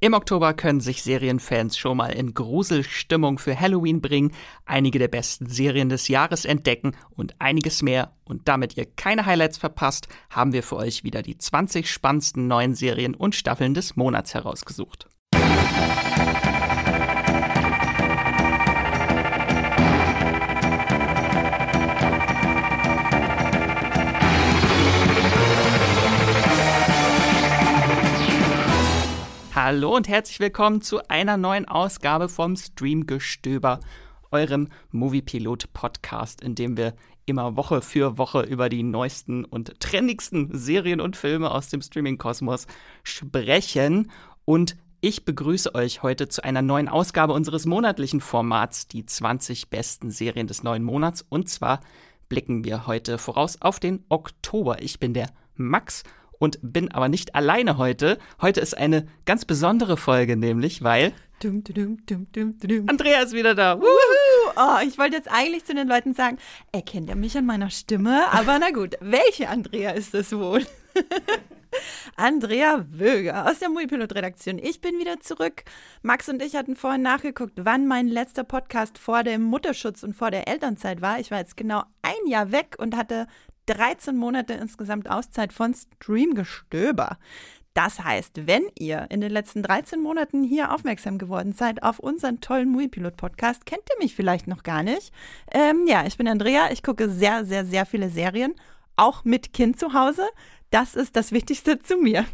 Im Oktober können sich Serienfans schon mal in Gruselstimmung für Halloween bringen, einige der besten Serien des Jahres entdecken und einiges mehr. Und damit ihr keine Highlights verpasst, haben wir für euch wieder die 20 spannendsten neuen Serien und Staffeln des Monats herausgesucht. Hallo und herzlich willkommen zu einer neuen Ausgabe vom Streamgestöber, eurem Moviepilot Podcast, in dem wir immer Woche für Woche über die neuesten und trendigsten Serien und Filme aus dem Streaming-Kosmos sprechen. Und ich begrüße euch heute zu einer neuen Ausgabe unseres monatlichen Formats, die 20 besten Serien des neuen Monats. Und zwar blicken wir heute voraus auf den Oktober. Ich bin der Max und bin aber nicht alleine heute. Heute ist eine ganz besondere Folge, nämlich weil dum, dum, dum, Andrea ist wieder da. Oh, ich wollte jetzt eigentlich zu den Leuten sagen, erkennt ihr mich an meiner Stimme? Aber na gut, welche Andrea ist das wohl? Andrea Wöger aus der Moviepilot-Redaktion. Ich bin wieder zurück. Max und ich hatten vorhin nachgeguckt, wann mein letzter Podcast vor dem Mutterschutz und vor der Elternzeit war. Ich war jetzt genau ein Jahr weg und hatte 13 Monate insgesamt Auszeit von Streamgestöber. Das heißt, wenn ihr in den letzten 13 Monaten hier aufmerksam geworden seid auf unseren tollen Muipilot-Podcast, kennt ihr mich vielleicht noch gar nicht. Ähm, ja, ich bin Andrea, ich gucke sehr, sehr, sehr viele Serien, auch mit Kind zu Hause. Das ist das Wichtigste zu mir.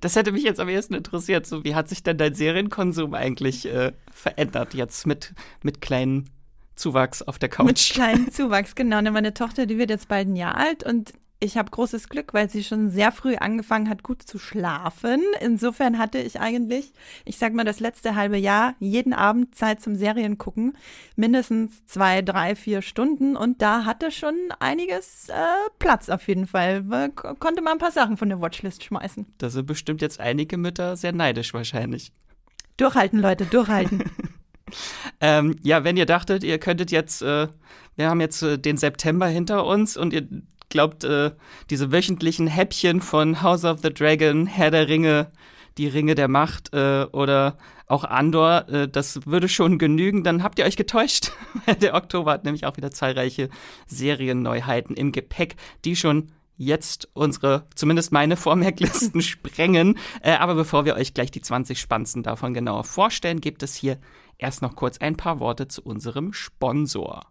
Das hätte mich jetzt am ehesten interessiert. So, wie hat sich denn dein Serienkonsum eigentlich äh, verändert jetzt mit, mit kleinen Zuwachs auf der Couch. Mit kleinem Zuwachs, genau. Und meine Tochter, die wird jetzt bald ein Jahr alt und ich habe großes Glück, weil sie schon sehr früh angefangen hat, gut zu schlafen. Insofern hatte ich eigentlich, ich sag mal, das letzte halbe Jahr jeden Abend Zeit zum Serien gucken. Mindestens zwei, drei, vier Stunden. Und da hatte schon einiges äh, Platz auf jeden Fall. Konnte man ein paar Sachen von der Watchlist schmeißen. Da sind bestimmt jetzt einige Mütter sehr neidisch wahrscheinlich. Durchhalten, Leute, durchhalten. ähm, ja, wenn ihr dachtet, ihr könntet jetzt, äh, wir haben jetzt äh, den September hinter uns und ihr glaubt, äh, diese wöchentlichen Häppchen von House of the Dragon, Herr der Ringe, die Ringe der Macht äh, oder auch Andor, äh, das würde schon genügen, dann habt ihr euch getäuscht. der Oktober hat nämlich auch wieder zahlreiche Serienneuheiten im Gepäck, die schon jetzt unsere, zumindest meine Vormerklisten sprengen. Äh, aber bevor wir euch gleich die 20 spannendsten davon genauer vorstellen, gibt es hier erst noch kurz ein paar Worte zu unserem Sponsor.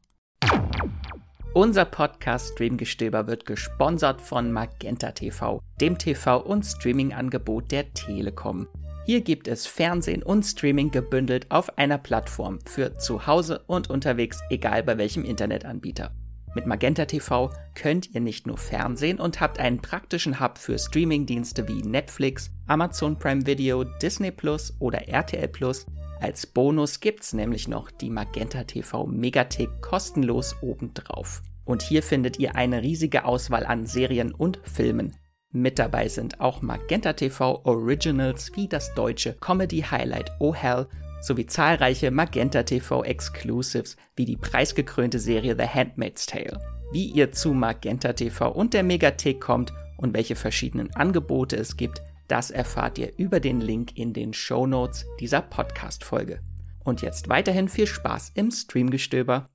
Unser Podcast Streamgestöber wird gesponsert von Magenta TV, dem TV- und Streaming-Angebot der Telekom. Hier gibt es Fernsehen und Streaming gebündelt auf einer Plattform für zu Hause und unterwegs, egal bei welchem Internetanbieter. Mit Magenta TV könnt ihr nicht nur Fernsehen und habt einen praktischen Hub für Streamingdienste wie Netflix, Amazon Prime Video, Disney Plus oder RTL Plus. Als Bonus gibt's nämlich noch die Magenta TV Megathek kostenlos obendrauf. Und hier findet ihr eine riesige Auswahl an Serien und Filmen. Mit dabei sind auch Magenta TV Originals wie das deutsche Comedy Highlight Oh Hell sowie zahlreiche Magenta TV Exclusives wie die preisgekrönte Serie The Handmaid's Tale. Wie ihr zu Magenta TV und der Megathek kommt und welche verschiedenen Angebote es gibt, das erfahrt ihr über den Link in den Show Notes dieser Podcast-Folge. Und jetzt weiterhin viel Spaß im Streamgestöber.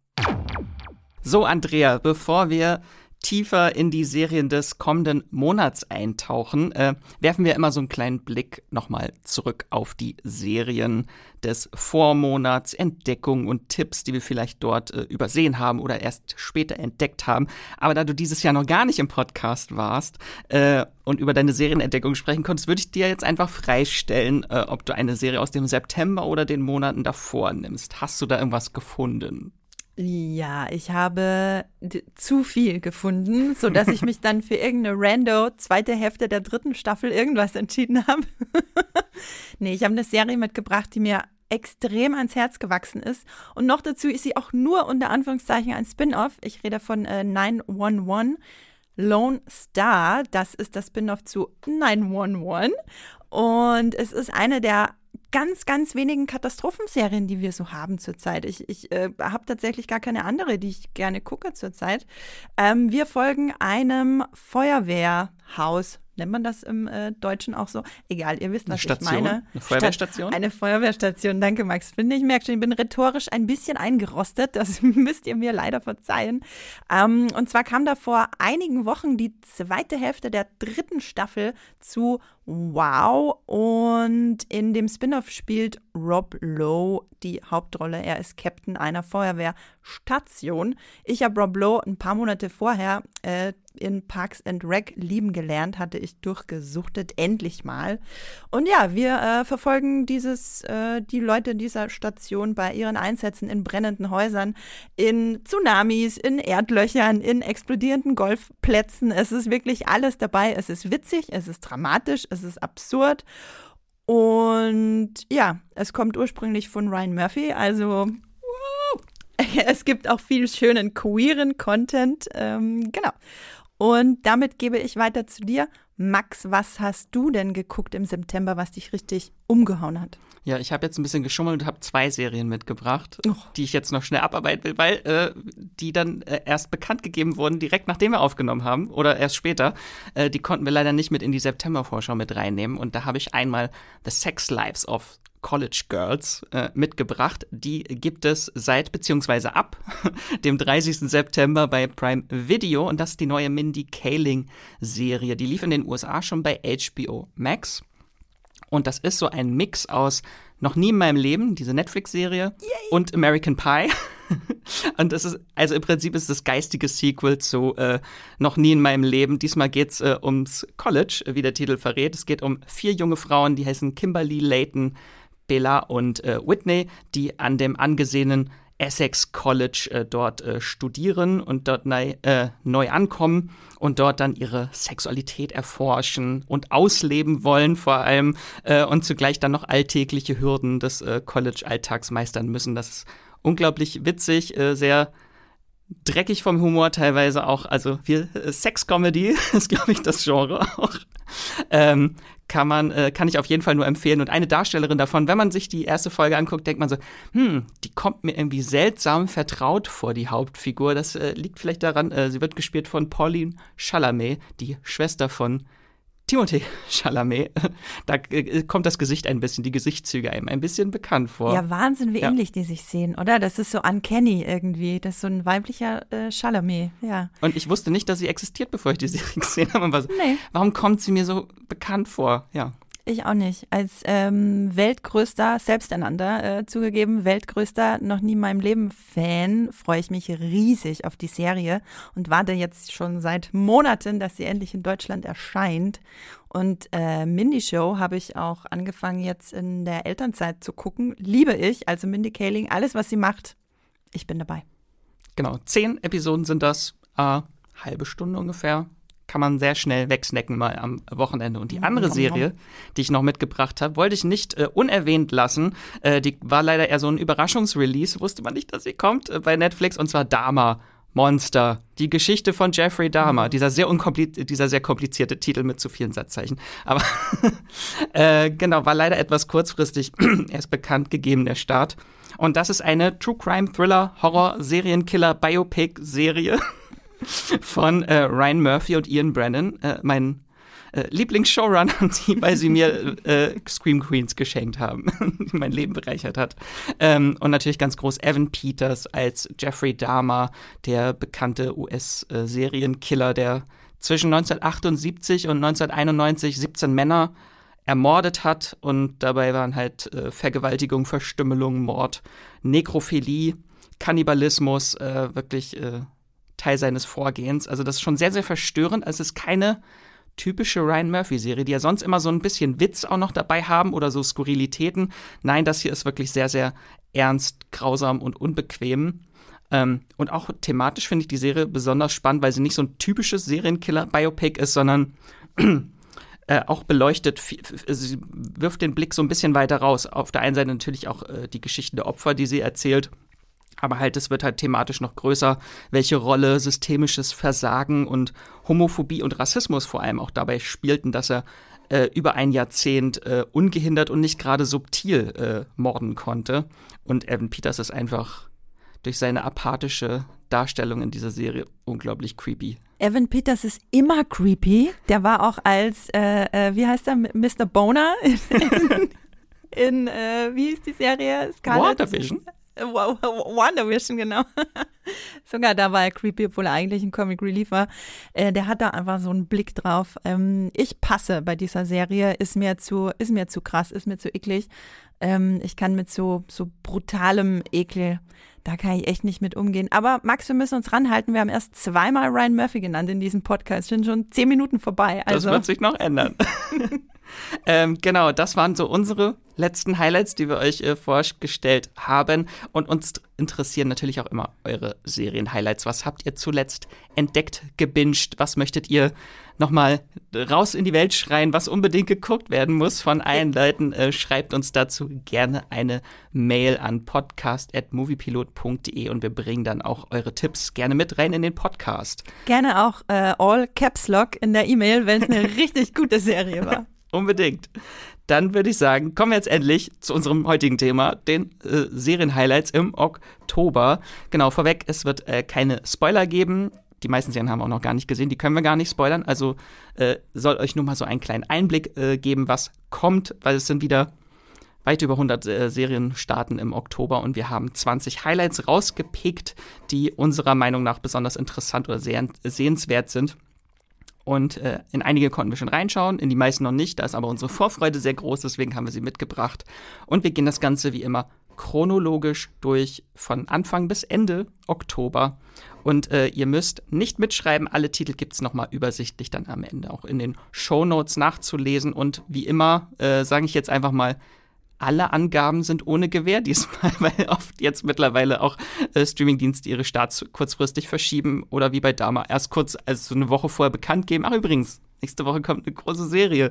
So, Andrea, bevor wir tiefer in die Serien des kommenden Monats eintauchen, äh, werfen wir immer so einen kleinen Blick nochmal zurück auf die Serien des Vormonats, Entdeckungen und Tipps, die wir vielleicht dort äh, übersehen haben oder erst später entdeckt haben. Aber da du dieses Jahr noch gar nicht im Podcast warst äh, und über deine Serienentdeckung sprechen konntest, würde ich dir jetzt einfach freistellen, äh, ob du eine Serie aus dem September oder den Monaten davor nimmst. Hast du da irgendwas gefunden? Ja, ich habe zu viel gefunden, so dass ich mich dann für irgendeine Rando zweite Hälfte der dritten Staffel irgendwas entschieden habe. nee, ich habe eine Serie mitgebracht, die mir extrem ans Herz gewachsen ist. Und noch dazu ist sie auch nur unter Anführungszeichen ein Spin-off. Ich rede von äh, 911 Lone Star. Das ist das Spin-off zu 911. Und es ist eine der ganz, ganz wenigen Katastrophenserien, die wir so haben zurzeit. Ich, ich äh, habe tatsächlich gar keine andere, die ich gerne gucke zurzeit. Ähm, wir folgen einem Feuerwehrhaus nennt man das im äh, Deutschen auch so? Egal, ihr wisst, was Station, ich meine. Eine Feuerwehrstation? Eine Feuerwehrstation, danke Max. Finde ich, merke schon, ich bin rhetorisch ein bisschen eingerostet, das müsst ihr mir leider verzeihen. Ähm, und zwar kam da vor einigen Wochen die zweite Hälfte der dritten Staffel zu Wow und in dem Spin-off spielt Rob Lowe die Hauptrolle. Er ist Captain einer Feuerwehrstation. Ich habe Rob Lowe ein paar Monate vorher äh, in Parks and Rec lieben gelernt, hatte ich durchgesuchtet, endlich mal. Und ja, wir äh, verfolgen dieses, äh, die Leute dieser Station bei ihren Einsätzen in brennenden Häusern, in Tsunamis, in Erdlöchern, in explodierenden Golfplätzen. Es ist wirklich alles dabei. Es ist witzig, es ist dramatisch, es ist absurd. Und ja, es kommt ursprünglich von Ryan Murphy, also es gibt auch viel schönen queeren Content. Ähm, genau. Und damit gebe ich weiter zu dir. Max, was hast du denn geguckt im September, was dich richtig umgehauen hat? Ja, ich habe jetzt ein bisschen geschummelt und habe zwei Serien mitgebracht, Oh. die ich jetzt noch schnell abarbeiten will, weil äh, die dann äh, erst bekannt gegeben wurden, direkt nachdem wir aufgenommen haben oder erst später. Äh, die konnten wir leider nicht mit in die September-Vorschau mit reinnehmen. Und da habe ich einmal The Sex Lives of College Girls äh, mitgebracht. Die gibt es seit beziehungsweise ab dem 30. September bei Prime Video und das ist die neue Mindy Kaling Serie. Die lief in den USA schon bei HBO Max. Und das ist so ein Mix aus Noch nie in meinem Leben, diese Netflix-Serie, und American Pie. und das ist, also im Prinzip ist das geistige Sequel zu äh, Noch nie in meinem Leben. Diesmal geht's äh, ums College, wie der Titel verrät. Es geht um vier junge Frauen, die heißen Kimberly, Layton, Bella und äh, Whitney, die an dem angesehenen Essex College äh, dort äh, studieren und dort neu, äh, neu ankommen und dort dann ihre Sexualität erforschen und ausleben wollen vor allem äh, und zugleich dann noch alltägliche Hürden des äh, College-Alltags meistern müssen. Das ist unglaublich witzig, äh, sehr dreckig vom Humor teilweise auch. Also wir äh, Sex-Comedy ist, glaube ich, das Genre auch. Ähm, kann man, äh, kann ich auf jeden Fall nur empfehlen. Und eine Darstellerin davon, wenn man sich die erste Folge anguckt, denkt man so, hm, die kommt mir irgendwie seltsam vertraut vor, die Hauptfigur. Das äh, liegt vielleicht daran, äh, sie wird gespielt von Pauline Chalamet, die Schwester von Timothée Chalamet. Da äh, kommt das Gesicht ein bisschen, die Gesichtszüge einem ein bisschen bekannt vor. Ja, Wahnsinn, wie Ja. ähnlich die sich sehen, oder? Das ist so uncanny irgendwie. Das ist so ein weiblicher äh, Chalamet, ja. Und ich wusste nicht, dass sie existiert, bevor ich die Serie gesehen habe. Und war so, Nee. Warum kommt sie mir so bekannt vor? Ja. Ich auch nicht. Als ähm, weltgrößter, selbsteinander äh, zugegeben, weltgrößter, noch nie in meinem Leben Fan, freue ich mich riesig auf die Serie und warte jetzt schon seit Monaten, dass sie endlich in Deutschland erscheint. Und äh, Mindy Show habe ich auch angefangen jetzt in der Elternzeit zu gucken. Liebe ich, also Mindy Kaling, alles, was sie macht, ich bin dabei. Genau. Zehn Episoden sind das. Äh, halbe Stunde ungefähr. Kann man sehr schnell wegsnacken mal am Wochenende. Und die andere. Serie, die ich noch mitgebracht habe, wollte ich nicht äh, unerwähnt lassen. Äh, die war leider eher so ein Überraschungsrelease. Wusste man nicht, dass sie kommt äh, bei Netflix. Und zwar Dama. Monster, die Geschichte von Jeffrey Dahmer, dieser sehr dieser sehr komplizierte Titel mit zu vielen Satzzeichen. Aber äh, genau, war leider etwas kurzfristig erst bekannt gegeben, der Start. Und das ist eine True Crime Thriller Horror Serienkiller Biopic Serie von äh, Ryan Murphy und Ian Brennan, äh, mein äh, Lieblingsshowrunner, die, weil sie mir äh, Scream Queens geschenkt haben, die mein Leben bereichert hat. Ähm, und natürlich ganz groß Evan Peters als Jeffrey Dahmer, der bekannte US-Serienkiller, der zwischen 1978 und 1991 17 Männer ermordet hat und dabei waren halt äh, Vergewaltigung, Verstümmelung, Mord, Nekrophilie, Kannibalismus äh, wirklich äh, Teil seines Vorgehens. Also das ist schon sehr, sehr verstörend. Also es ist keine typische Ryan Murphy-Serie, die ja sonst immer so ein bisschen Witz auch noch dabei haben oder so Skurrilitäten. Nein, das hier ist wirklich sehr, sehr ernst, grausam und unbequem. Ähm, und auch thematisch finde ich die Serie besonders spannend, weil sie nicht so ein typisches Serienkiller-Biopic ist, sondern äh, auch beleuchtet, sie wirft den Blick so ein bisschen weiter raus. Auf der einen Seite natürlich auch äh, die Geschichten der Opfer, die sie erzählt. Aber halt, es wird halt thematisch noch größer, welche Rolle systemisches Versagen und Homophobie und Rassismus vor allem auch dabei spielten, dass er äh, über ein Jahrzehnt äh, ungehindert und nicht gerade subtil äh, morden konnte. Und Evan Peters ist einfach durch seine apathische Darstellung in dieser Serie unglaublich creepy. Evan Peters ist immer creepy. Der war auch als, äh, äh, wie heißt er, Mr. Boner in, in, äh, wie hieß die Serie? Scarlet? WandaVision. WandaVision, genau. Sogar da war er creepy, obwohl er eigentlich ein Comic Relief war. Äh, der hat da einfach so einen Blick drauf. Ähm, ich passe bei dieser Serie, ist mir zu, ist mir zu krass, ist mir zu eklig. Ähm, ich kann mit so, so brutalem Ekel, da kann ich echt nicht mit umgehen. Aber Max, wir müssen uns ranhalten. Wir haben erst zweimal Ryan Murphy genannt in diesem Podcast. Sind schon zehn Minuten vorbei. Also. Das wird sich noch ändern. ähm, genau, das waren so unsere letzten Highlights, die wir euch äh, vorgestellt haben. Und uns interessieren natürlich auch immer eure Serien-Highlights. Was habt ihr zuletzt entdeckt, gebinged? Was möchtet ihr nochmal raus in die Welt schreien, was unbedingt geguckt werden muss von allen Leuten? Äh, schreibt uns dazu gerne eine Mail an podcast.moviepilot.de und wir bringen dann auch eure Tipps gerne mit rein in den Podcast. Gerne auch äh, All Caps Lock in der E-Mail, wenn es eine richtig gute Serie war. Unbedingt. Dann würde ich sagen, kommen wir jetzt endlich zu unserem heutigen Thema, den äh, Serienhighlights im Oktober. Genau, vorweg, es wird äh, keine Spoiler geben. Die meisten Serien haben wir auch noch gar nicht gesehen, die können wir gar nicht spoilern. Also äh, soll euch nur mal so einen kleinen Einblick äh, geben, was kommt, weil es sind wieder weit über 100 äh, Serien starten im Oktober und wir haben 20 Highlights rausgepickt, die unserer Meinung nach besonders interessant oder sehr sehenswert sind. Und äh, in einige konnten wir schon reinschauen, in die meisten noch nicht. Da ist aber unsere Vorfreude sehr groß, deswegen haben wir sie mitgebracht. Und wir gehen das Ganze wie immer chronologisch durch von Anfang bis Ende Oktober. Und äh, ihr müsst nicht mitschreiben, alle Titel gibt es nochmal übersichtlich dann am Ende auch in den Show Notes nachzulesen. Und wie immer äh, sage ich jetzt einfach mal, alle Angaben sind ohne Gewähr diesmal, weil oft jetzt mittlerweile auch äh, Streamingdienste ihre Starts kurzfristig verschieben oder wie bei Dama erst kurz, also eine Woche vorher bekannt geben. Ach übrigens, nächste Woche kommt eine große Serie.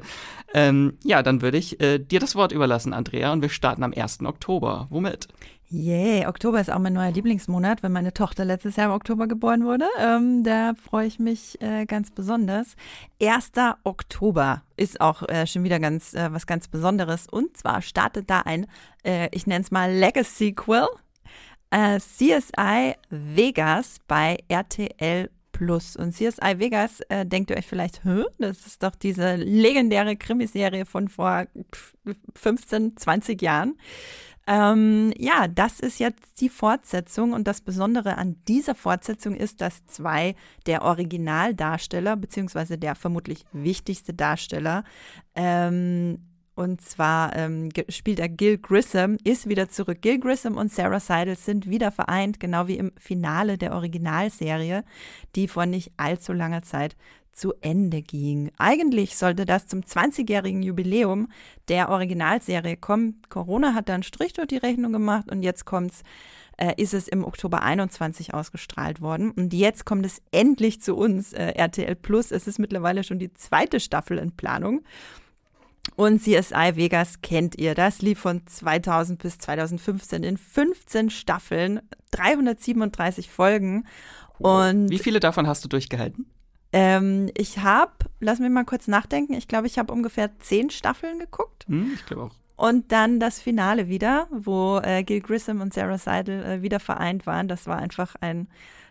Ähm, ja, dann würde ich äh, dir das Wort überlassen, Andrea, und wir starten am 1. Oktober. Womit? Yeah, Oktober ist auch mein neuer Lieblingsmonat, weil meine Tochter letztes Jahr im Oktober geboren wurde. Ähm, da freue ich mich äh, ganz besonders. 1. Oktober ist auch äh, schon wieder ganz äh, was ganz Besonderes. Und zwar startet da ein, äh, ich nenne es mal Legacy-Sequel, äh, CSI Vegas bei RTL Plus. Und CSI Vegas, äh, denkt ihr euch vielleicht, Hö? das ist doch diese legendäre Krimiserie von vor 15, 20 Jahren. Ähm, ja, das ist jetzt die Fortsetzung und das Besondere an dieser Fortsetzung ist, dass zwei der Originaldarsteller, beziehungsweise der vermutlich wichtigste Darsteller, ähm, und zwar ähm, spielt er Gil Grissom, ist wieder zurück. Gil Grissom und Sarah Seidel sind wieder vereint, genau wie im Finale der Originalserie, die vor nicht allzu langer Zeit zu Ende ging. Eigentlich sollte das zum 20-jährigen Jubiläum der Originalserie kommen. Corona hat da einen Strich durch die Rechnung gemacht und jetzt kommt's, äh, ist es im Oktober 21 ausgestrahlt worden. Und jetzt kommt es endlich zu uns, äh, RTL Plus. Es ist mittlerweile schon die zweite Staffel in Planung. Und CSI Vegas kennt ihr. Das lief von 2000 bis 2015 in 15 Staffeln, 337 Folgen. Und Wie viele davon hast du durchgehalten? Ähm, ich habe, lass mich mal kurz nachdenken, ich glaube, ich habe ungefähr zehn Staffeln geguckt. Hm, ich glaube auch. Und dann das Finale wieder, wo äh, Gil Grissom und Sarah Seidel äh, wieder vereint waren. Das war einfach ein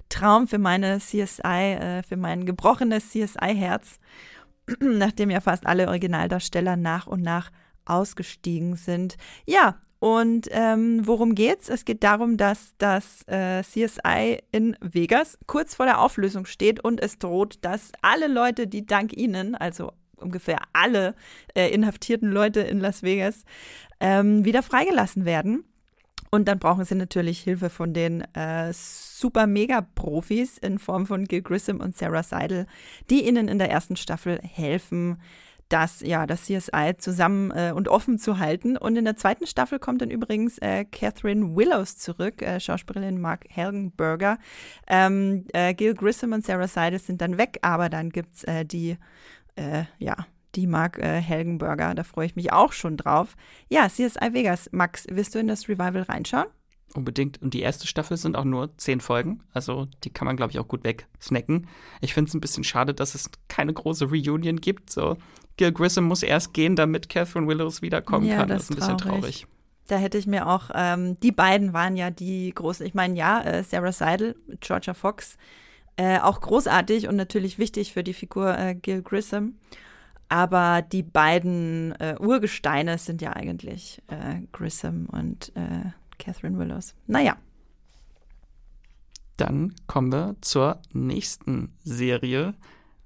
Traum für meine CSI, äh, für mein gebrochenes CSI-Herz, nachdem ja fast alle Originaldarsteller nach und nach ausgestiegen sind. Ja, und ähm, worum geht's? Es geht darum, dass das äh, CSI in Vegas kurz vor der Auflösung steht und es droht, dass alle Leute, die dank ihnen, also ungefähr alle äh, inhaftierten Leute in Las Vegas, ähm, wieder freigelassen werden. Und dann brauchen sie natürlich Hilfe von den äh, super mega Profis in Form von Gil Grissom und Sarah Seidel, die ihnen in der ersten Staffel helfen, das, ja, das CSI zusammen äh, und offen zu halten. Und in der zweiten Staffel kommt dann übrigens äh, Catherine Willows zurück, äh, Schauspielerin Mark Helgenberger. Ähm, äh, Gil Grissom und Sarah Seidel sind dann weg, aber dann gibt es äh, die, äh, ja, die Mark Helgenberger. Da freue ich mich auch schon drauf. Ja, CSI Vegas. Max, wirst du in das Revival reinschauen? Unbedingt. Und die erste Staffel sind auch nur zehn Folgen. Also die kann man, glaube ich, auch gut wegsnacken. Ich finde es ein bisschen schade, dass es keine große Reunion gibt. So, Gil Grissom muss erst gehen, damit Catherine Willows wiederkommen ja, kann. Das, ist ein bisschen traurig. Da hätte ich mir auch, ähm, die beiden waren ja die großen, ich meine, ja, äh, Sarah Seidel, Georgia Fox, äh, auch großartig und natürlich wichtig für die Figur äh, Gil Grissom. Aber die beiden äh, Urgesteine sind ja eigentlich äh, Grissom und äh, Catherine Willows. Naja. Dann kommen wir zur nächsten Serie.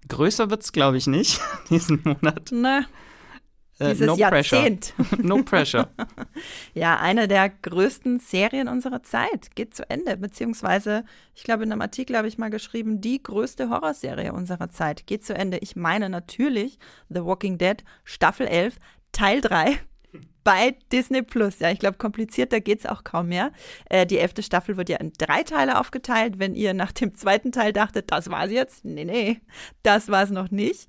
Größer wird es, glaube ich, nicht diesen Monat. Na, Äh, dieses no Jahrzehnt. Pressure. no pressure. Ja, eine der größten Serien unserer Zeit geht zu Ende, beziehungsweise, ich glaube, in einem Artikel habe ich mal geschrieben, die größte Horrorserie unserer Zeit geht zu Ende. Ich meine natürlich The Walking Dead Staffel 11, Teil 3 bei Disney Plus. Ja, ich glaube, komplizierter geht es auch kaum mehr. Äh, die elfte Staffel wird ja in drei Teile aufgeteilt. Wenn ihr nach dem zweiten Teil dachtet, das war's jetzt, nee, nee, das war es noch nicht.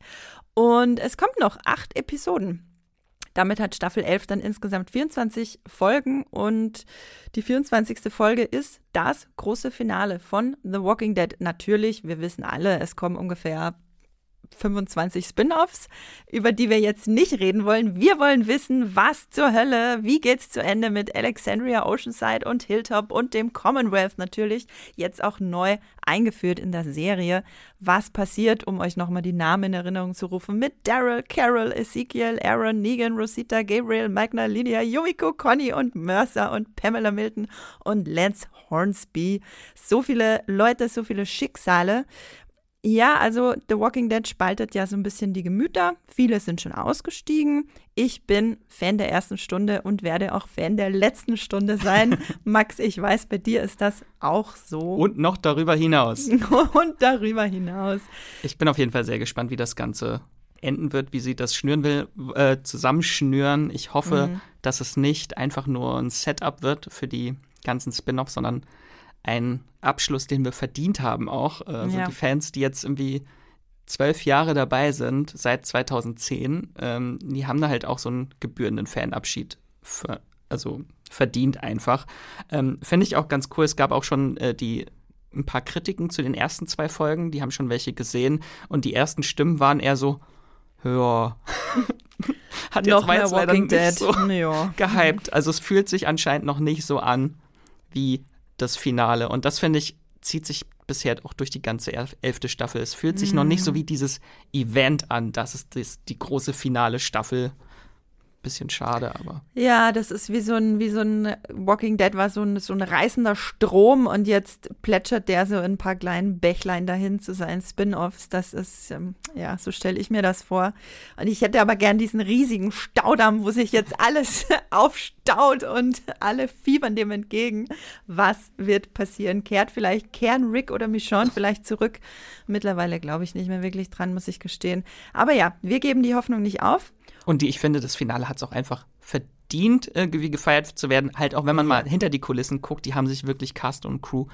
Und es kommt noch acht Episoden. Damit hat Staffel 11 dann insgesamt 24 Folgen und die 24. Folge ist das große Finale von The Walking Dead. Natürlich, wir wissen alle, es kommen ungefähr 25 Spin-offs, über die wir jetzt nicht reden wollen. Wir wollen wissen, was zur Hölle, wie geht's zu Ende mit Alexandria, Oceanside und Hilltop und dem Commonwealth natürlich, jetzt auch neu eingeführt in der Serie. Was passiert, um euch nochmal die Namen in Erinnerung zu rufen, mit Daryl, Carol, Ezekiel, Aaron, Negan, Rosita, Gabriel, Magna, Lydia, Yumiko, Conny und Mercer und Pamela Milton und Lance Hornsby. So viele Leute, so viele Schicksale. Ja, also The Walking Dead spaltet ja so ein bisschen die Gemüter. Viele sind schon ausgestiegen. Ich bin Fan der ersten Stunde und werde auch Fan der letzten Stunde sein. Max, ich weiß, bei dir ist das auch so. Und noch darüber hinaus. und darüber hinaus. Ich bin auf jeden Fall sehr gespannt, wie das Ganze enden wird, wie sie das schnüren will, äh, zusammenschnüren. Ich hoffe, Mhm. dass es nicht einfach nur ein Setup wird für die ganzen Spin-offs, sondern ein Abschluss, den wir verdient haben auch. Also Ja. die Fans, die jetzt irgendwie zwölf Jahre dabei sind, seit 2010, ähm, die haben da halt auch so einen gebührenden Fanabschied für, also verdient einfach. Ähm, Finde ich auch ganz cool. Es gab auch schon äh, die ein paar Kritiken zu den ersten zwei Folgen, die haben schon welche gesehen und die ersten Stimmen waren eher so, ja, hat jetzt Noch leider Walking nicht Dead. so Ja. gehypt. Also es fühlt sich anscheinend noch nicht so an wie das Finale. Und das finde ich, zieht sich bisher auch durch die ganze elf- elfte Staffel. Es fühlt sich noch nicht so wie dieses Event an. Das ist das, die große finale Staffel. Bisschen schade, aber. Ja, das ist wie so ein, wie so ein Walking Dead war so ein, so ein reißender Strom und jetzt plätschert der so in ein paar kleinen Bächlein dahin zu seinen Spin-offs. Das ist, ähm, ja, so stelle ich mir das vor. Und ich hätte aber gern diesen riesigen Staudamm, wo sich jetzt alles aufstaut und alle fiebern dem entgegen. Was wird passieren? Kehrt vielleicht, kehren Rick oder Michonne vielleicht zurück? Mittlerweile glaube ich nicht mehr wirklich dran, muss ich gestehen. Aber ja, wir geben die Hoffnung nicht auf. Und die, ich finde, das Finale hat es auch einfach verdient, irgendwie gefeiert zu werden. Halt auch, wenn man mal hinter die Kulissen guckt, die haben sich wirklich Cast und Crew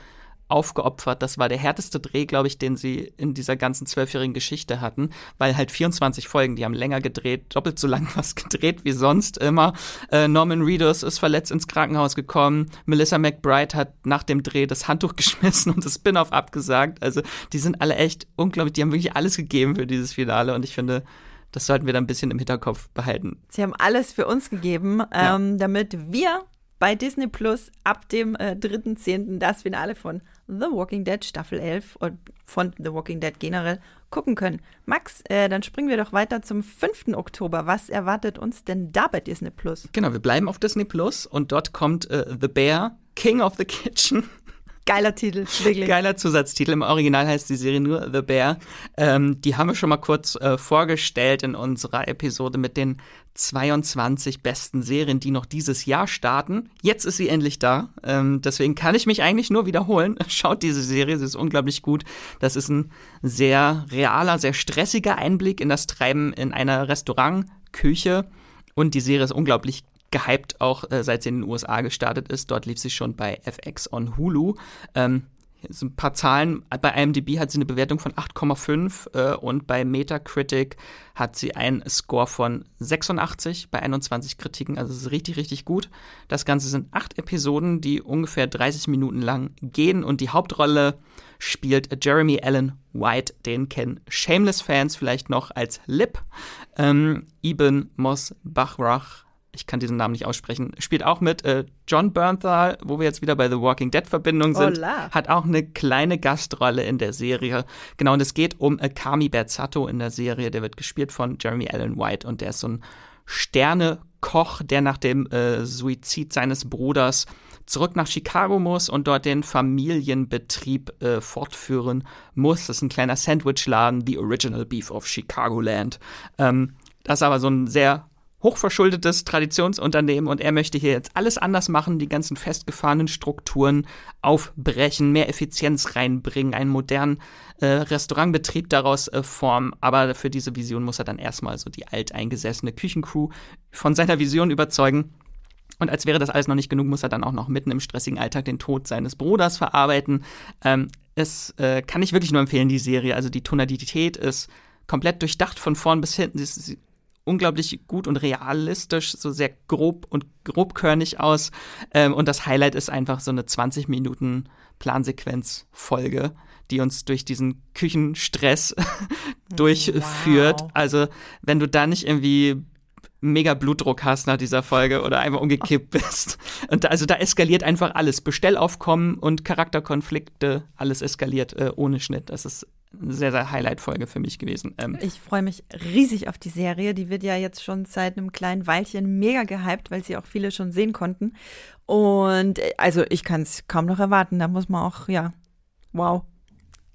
aufgeopfert. Das war der härteste Dreh, glaube ich, den sie in dieser ganzen zwölfjährigen Geschichte hatten, weil halt 24 Folgen, die haben länger gedreht, doppelt so lang was gedreht wie sonst immer. Äh, Norman Reedus ist verletzt ins Krankenhaus gekommen. Melissa McBride hat nach dem Dreh das Handtuch geschmissen und das Spin-off abgesagt. Also die sind alle echt unglaublich, die haben wirklich alles gegeben für dieses Finale und ich finde, das sollten wir dann ein bisschen im Hinterkopf behalten. Sie haben alles für uns gegeben, Ja. ähm, damit wir bei Disney Plus ab dem äh, 3.10. das Finale von The Walking Dead Staffel 11 und von The Walking Dead generell gucken können. Max, äh, dann springen wir doch weiter zum 5. Oktober. Was erwartet uns denn da bei Disney Plus? Genau, wir bleiben auf Disney Plus und dort kommt äh, The Bear, King of the Kitchen. Geiler Titel, wirklich. Geiler Zusatztitel. Im Original heißt die Serie nur The Bear. Ähm, die haben wir schon mal kurz äh, vorgestellt in unserer Episode mit den 22 besten Serien, die noch dieses Jahr starten. Jetzt ist sie endlich da. Ähm, deswegen kann ich mich eigentlich nur wiederholen. Schaut diese Serie, sie ist unglaublich gut. Das ist ein sehr realer, sehr stressiger Einblick in das Treiben in einer Restaurantküche. Und die Serie ist unglaublich gehypt, auch äh, seit sie in den USA gestartet ist. Dort lief sie schon bei FX on Hulu. Ähm, sind ein paar Zahlen. Bei IMDb hat sie eine Bewertung von 8,5 äh, und bei Metacritic hat sie einen Score von 86 bei 21 Kritiken. Also es ist richtig, richtig gut. Das Ganze sind acht Episoden, die ungefähr 30 Minuten lang gehen und die Hauptrolle spielt Jeremy Allen White. Den kennen Shameless-Fans vielleicht noch als Lip. Ähm, Ibn Mos Bachrach ich kann diesen Namen nicht aussprechen, spielt auch mit. Äh, John Bernthal, wo wir jetzt wieder bei The Walking Dead Verbindung sind, Hola. hat auch eine kleine Gastrolle in der Serie. Genau, und es geht um Akami Berzato in der Serie. Der wird gespielt von Jeremy Allen White und der ist so ein Sternekoch, der nach dem äh, Suizid seines Bruders zurück nach Chicago muss und dort den Familienbetrieb äh, fortführen muss. Das ist ein kleiner Sandwichladen, The Original Beef of Chicagoland. Ähm, das ist aber so ein sehr hochverschuldetes Traditionsunternehmen und er möchte hier jetzt alles anders machen, die ganzen festgefahrenen Strukturen aufbrechen, mehr Effizienz reinbringen, einen modernen äh, Restaurantbetrieb daraus äh, formen. Aber für diese Vision muss er dann erstmal so die alteingesessene Küchencrew von seiner Vision überzeugen. Und als wäre das alles noch nicht genug, muss er dann auch noch mitten im stressigen Alltag den Tod seines Bruders verarbeiten. Ähm, es äh, kann ich wirklich nur empfehlen, die Serie. Also die Tonalität ist komplett durchdacht von vorn bis hinten. Sie ist unglaublich gut und realistisch, so sehr grob und grobkörnig aus. Ähm, und das Highlight ist einfach so eine 20 Minuten Plansequenz-Folge, die uns durch diesen Küchenstress durchführt. Wow. Also, wenn du da nicht irgendwie mega Blutdruck hast nach dieser Folge oder einfach umgekippt bist. Und da, also da eskaliert einfach alles. Bestellaufkommen und Charakterkonflikte, alles eskaliert äh, ohne Schnitt. Das ist eine sehr, sehr Highlight-Folge für mich gewesen. Ähm, Ich freue mich riesig auf die Serie. Die wird ja jetzt schon seit einem kleinen Weilchen mega gehypt, weil sie auch viele schon sehen konnten. Und äh, also ich kann es kaum noch erwarten. Da muss man auch, ja, wow.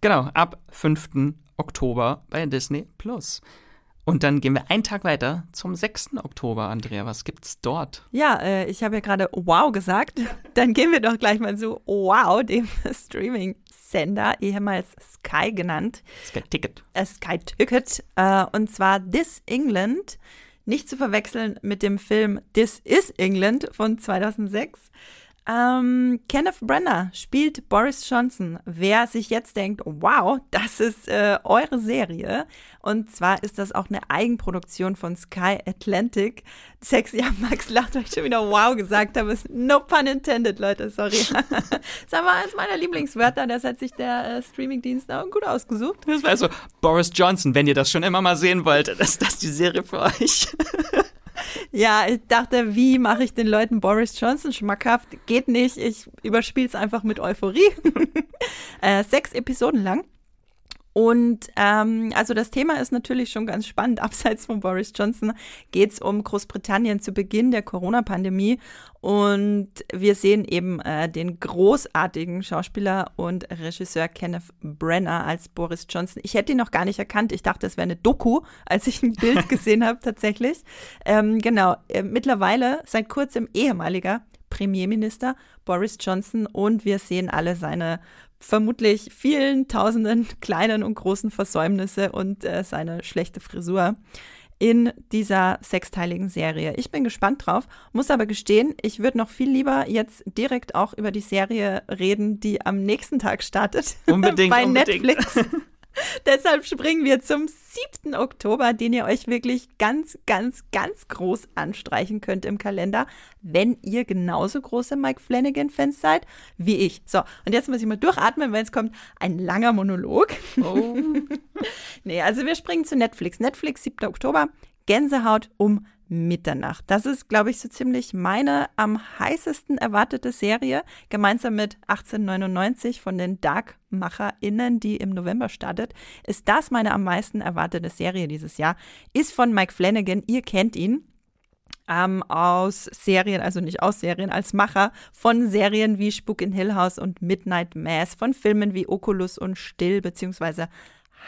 Genau, ab 5. Oktober bei Disney Plus. Und dann gehen wir einen Tag weiter zum 6. Oktober, Andrea. Was gibt's dort? Ja, äh, ich habe ja gerade wow gesagt. Dann gehen wir doch gleich mal zu wow, dem Streaming-Sender, ehemals Sky genannt. Sky Ticket. äh, Sky Ticket. Äh, und zwar This England. Nicht zu verwechseln mit dem Film This is England von 2006. Ähm, Kenneth Brenner spielt Boris Johnson. Wer sich jetzt denkt, wow, das ist äh, eure Serie. Und zwar ist das auch eine Eigenproduktion von Sky Atlantic. Sexy, ja, Max lacht, weil ich schon wieder wow gesagt habe. Ist No pun intended, Leute, sorry. das war eines meiner Lieblingswörter. Das hat sich der äh, Streamingdienst auch gut ausgesucht. Das war so Boris Johnson, wenn ihr das schon immer mal sehen wollt, ist das die Serie für euch. Ja, ich dachte, wie mache ich den Leuten Boris Johnson schmackhaft? Geht nicht, ich überspiele es einfach mit Euphorie. äh, sechs Episoden lang. Und ähm, also das Thema ist natürlich schon ganz spannend. Abseits von Boris Johnson geht es um Großbritannien zu Beginn der Corona-Pandemie. Und wir sehen eben äh, den großartigen Schauspieler und Regisseur Kenneth Brenner als Boris Johnson. Ich hätte ihn noch gar nicht erkannt. Ich dachte, es wäre eine Doku, als ich ein Bild gesehen habe tatsächlich. Ähm, genau, äh, mittlerweile seit kurzem ehemaliger Premierminister Boris Johnson und wir sehen alle seine vermutlich vielen tausenden kleinen und großen Versäumnisse und äh, seine schlechte Frisur in dieser sechsteiligen Serie. Ich bin gespannt drauf, muss aber gestehen, ich würde noch viel lieber jetzt direkt auch über die Serie reden, die am nächsten Tag startet. Unbedingt, bei unbedingt. Netflix. Deshalb springen wir zum 7. Oktober, den ihr euch wirklich ganz, ganz, ganz groß anstreichen könnt im Kalender, wenn ihr genauso große Mike Flanagan-Fans seid wie ich. So, und jetzt muss ich mal durchatmen, weil es kommt ein langer Monolog. Oh. Nee, also wir springen zu Netflix. Netflix, 7. Oktober, Gänsehaut um Mitternacht. Das ist, glaube ich, so ziemlich meine am heißesten erwartete Serie, gemeinsam mit 1899 von den Dark-MacherInnen, die im November startet. Ist das meine am meisten erwartete Serie dieses Jahr? Ist von Mike Flanagan, ihr kennt ihn. Ähm, aus Serien, also nicht aus Serien, als Macher von Serien wie Spuk in Hill House und Midnight Mass, von Filmen wie Oculus und Still, beziehungsweise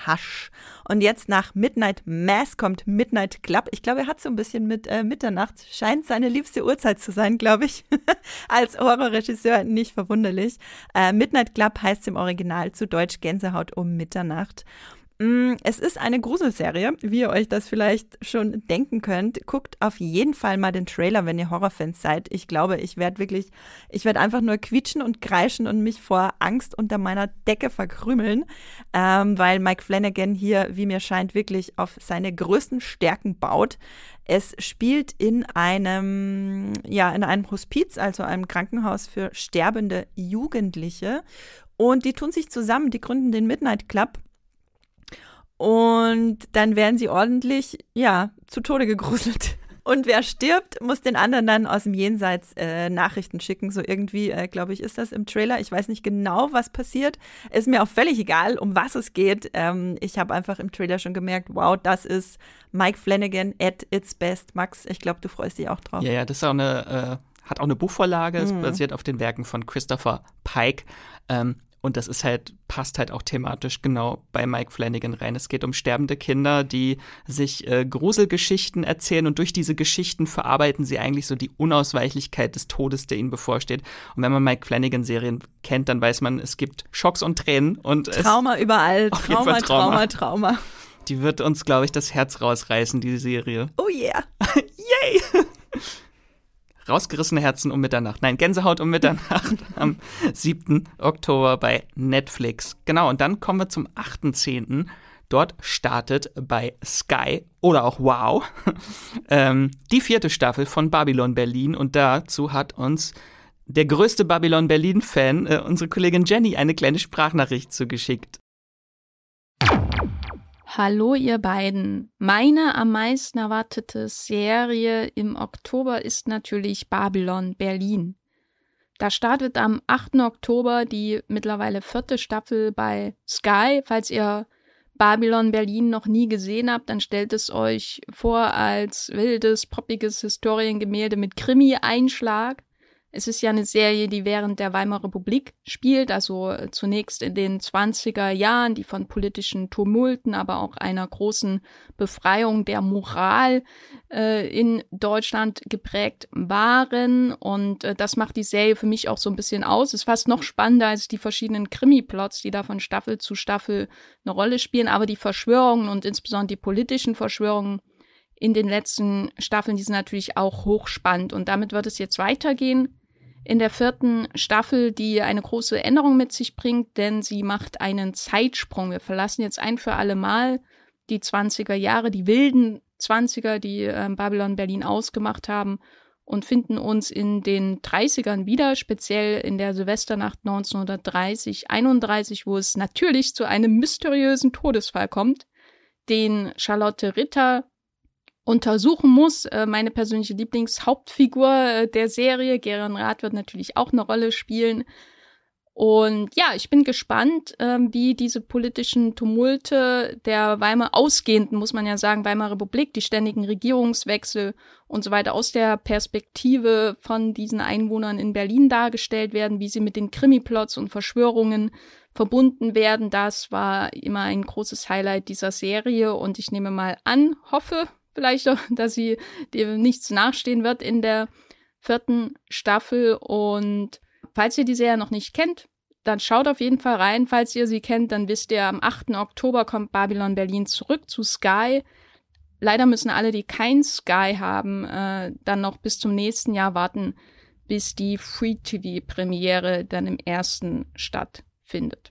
Hush. Und jetzt nach Midnight Mass kommt Midnight Club. Ich glaube, er hat so ein bisschen mit äh, Mitternacht, scheint seine liebste Uhrzeit zu sein, glaube ich. Als Horrorregisseur nicht verwunderlich. Äh, Midnight Club heißt im Original zu Deutsch Gänsehaut um Mitternacht. Mm, Es ist eine Gruselserie, wie ihr euch das vielleicht schon denken könnt. Guckt auf jeden Fall mal den Trailer, wenn ihr Horrorfans seid. Ich glaube, ich werde wirklich, ich werde einfach nur quietschen und kreischen und mich vor Angst unter meiner Decke verkrümeln, ähm, weil Mike Flanagan hier, wie mir scheint, wirklich auf seine größten Stärken baut. Es spielt in einem, ja, in einem Hospiz, also einem Krankenhaus für sterbende Jugendliche. Und die tun sich zusammen, die gründen den Midnight Club. Und dann werden sie ordentlich, ja, zu Tode gegruselt. Und wer stirbt, muss den anderen dann aus dem Jenseits äh, Nachrichten schicken. So irgendwie, äh, glaube ich, ist das im Trailer. Ich weiß nicht genau, was passiert. Ist mir auch völlig egal, um was es geht. Ähm, ich habe einfach im Trailer schon gemerkt, wow, das ist Mike Flanagan at its best. Max, ich glaube, du freust dich auch drauf. Ja, ja, das ist auch eine, äh, hat auch eine Buchvorlage. Es mhm. basiert auf den Werken von Christopher Pike. Ähm, und das ist halt, passt halt auch thematisch genau bei Mike Flanagan rein. Es geht um sterbende Kinder, die sich äh, Gruselgeschichten erzählen und durch diese Geschichten verarbeiten sie eigentlich so die Unausweichlichkeit des Todes, der ihnen bevorsteht. Und wenn man Mike Flanagan-Serien kennt, dann weiß man, es gibt Schocks und Tränen und Trauma überall. Trauma, Trauma, Trauma, Trauma. Die wird uns, glaube ich, das Herz rausreißen, die Serie. Oh yeah. Yay! Rausgerissene Herzen um Mitternacht. Nein, Gänsehaut um Mitternacht am 7. Oktober bei Netflix. Genau, und dann kommen wir zum 8.10. Dort startet bei Sky oder auch Wow ähm, die vierte Staffel von Babylon Berlin. Und dazu hat uns der größte Babylon Berlin-Fan, äh, unsere Kollegin Jenny, eine kleine Sprachnachricht zugeschickt. Hallo ihr beiden. Meine am meisten erwartete Serie im Oktober ist natürlich Babylon Berlin. Da startet am 8. Oktober die mittlerweile vierte Staffel bei Sky. Falls ihr Babylon Berlin noch nie gesehen habt, dann stellt es euch vor als wildes, poppiges Historiengemälde mit Krimi-Einschlag. Es ist ja eine Serie, die während der Weimarer Republik spielt, also äh, zunächst in den 20er Jahren, die von politischen Tumulten, aber auch einer großen Befreiung der Moral äh, in Deutschland geprägt waren. Und äh, das macht die Serie für mich auch so ein bisschen aus. Ist fast noch spannender als die verschiedenen Krimi-Plots, die da von Staffel zu Staffel eine Rolle spielen. Aber die Verschwörungen und insbesondere die politischen Verschwörungen in den letzten Staffeln, die sind natürlich auch hochspannend. Und damit wird es jetzt weitergehen in der vierten Staffel, die eine große Änderung mit sich bringt, denn sie macht einen Zeitsprung. Wir verlassen jetzt ein für alle Mal die 20er Jahre, die wilden 20er, die äh, Babylon Berlin ausgemacht haben und finden uns in den 30ern wieder, speziell in der Silvesternacht 1930, 31, wo es natürlich zu einem mysteriösen Todesfall kommt, den Charlotte Ritter untersuchen muss. Äh, meine persönliche Lieblingshauptfigur äh, der Serie, Geren Rath, wird natürlich auch eine Rolle spielen. Und ja, ich bin gespannt, äh, wie diese politischen Tumulte der Weimar ausgehenden, muss man ja sagen, Weimarer Republik, die ständigen Regierungswechsel und so weiter aus der Perspektive von diesen Einwohnern in Berlin dargestellt werden, wie sie mit den Krimiplots und Verschwörungen verbunden werden. Das war immer ein großes Highlight dieser Serie und ich nehme mal an, hoffe, vielleicht auch, dass sie dem nichts nachstehen wird in der vierten Staffel. Und falls ihr die Serie noch nicht kennt, dann schaut auf jeden Fall rein. Falls ihr sie kennt, dann wisst ihr, am 8. Oktober kommt Babylon Berlin zurück zu Sky. Leider müssen alle, die kein Sky haben, äh, dann noch bis zum nächsten Jahr warten, bis die Free-TV-Premiere dann im ersten stattfindet.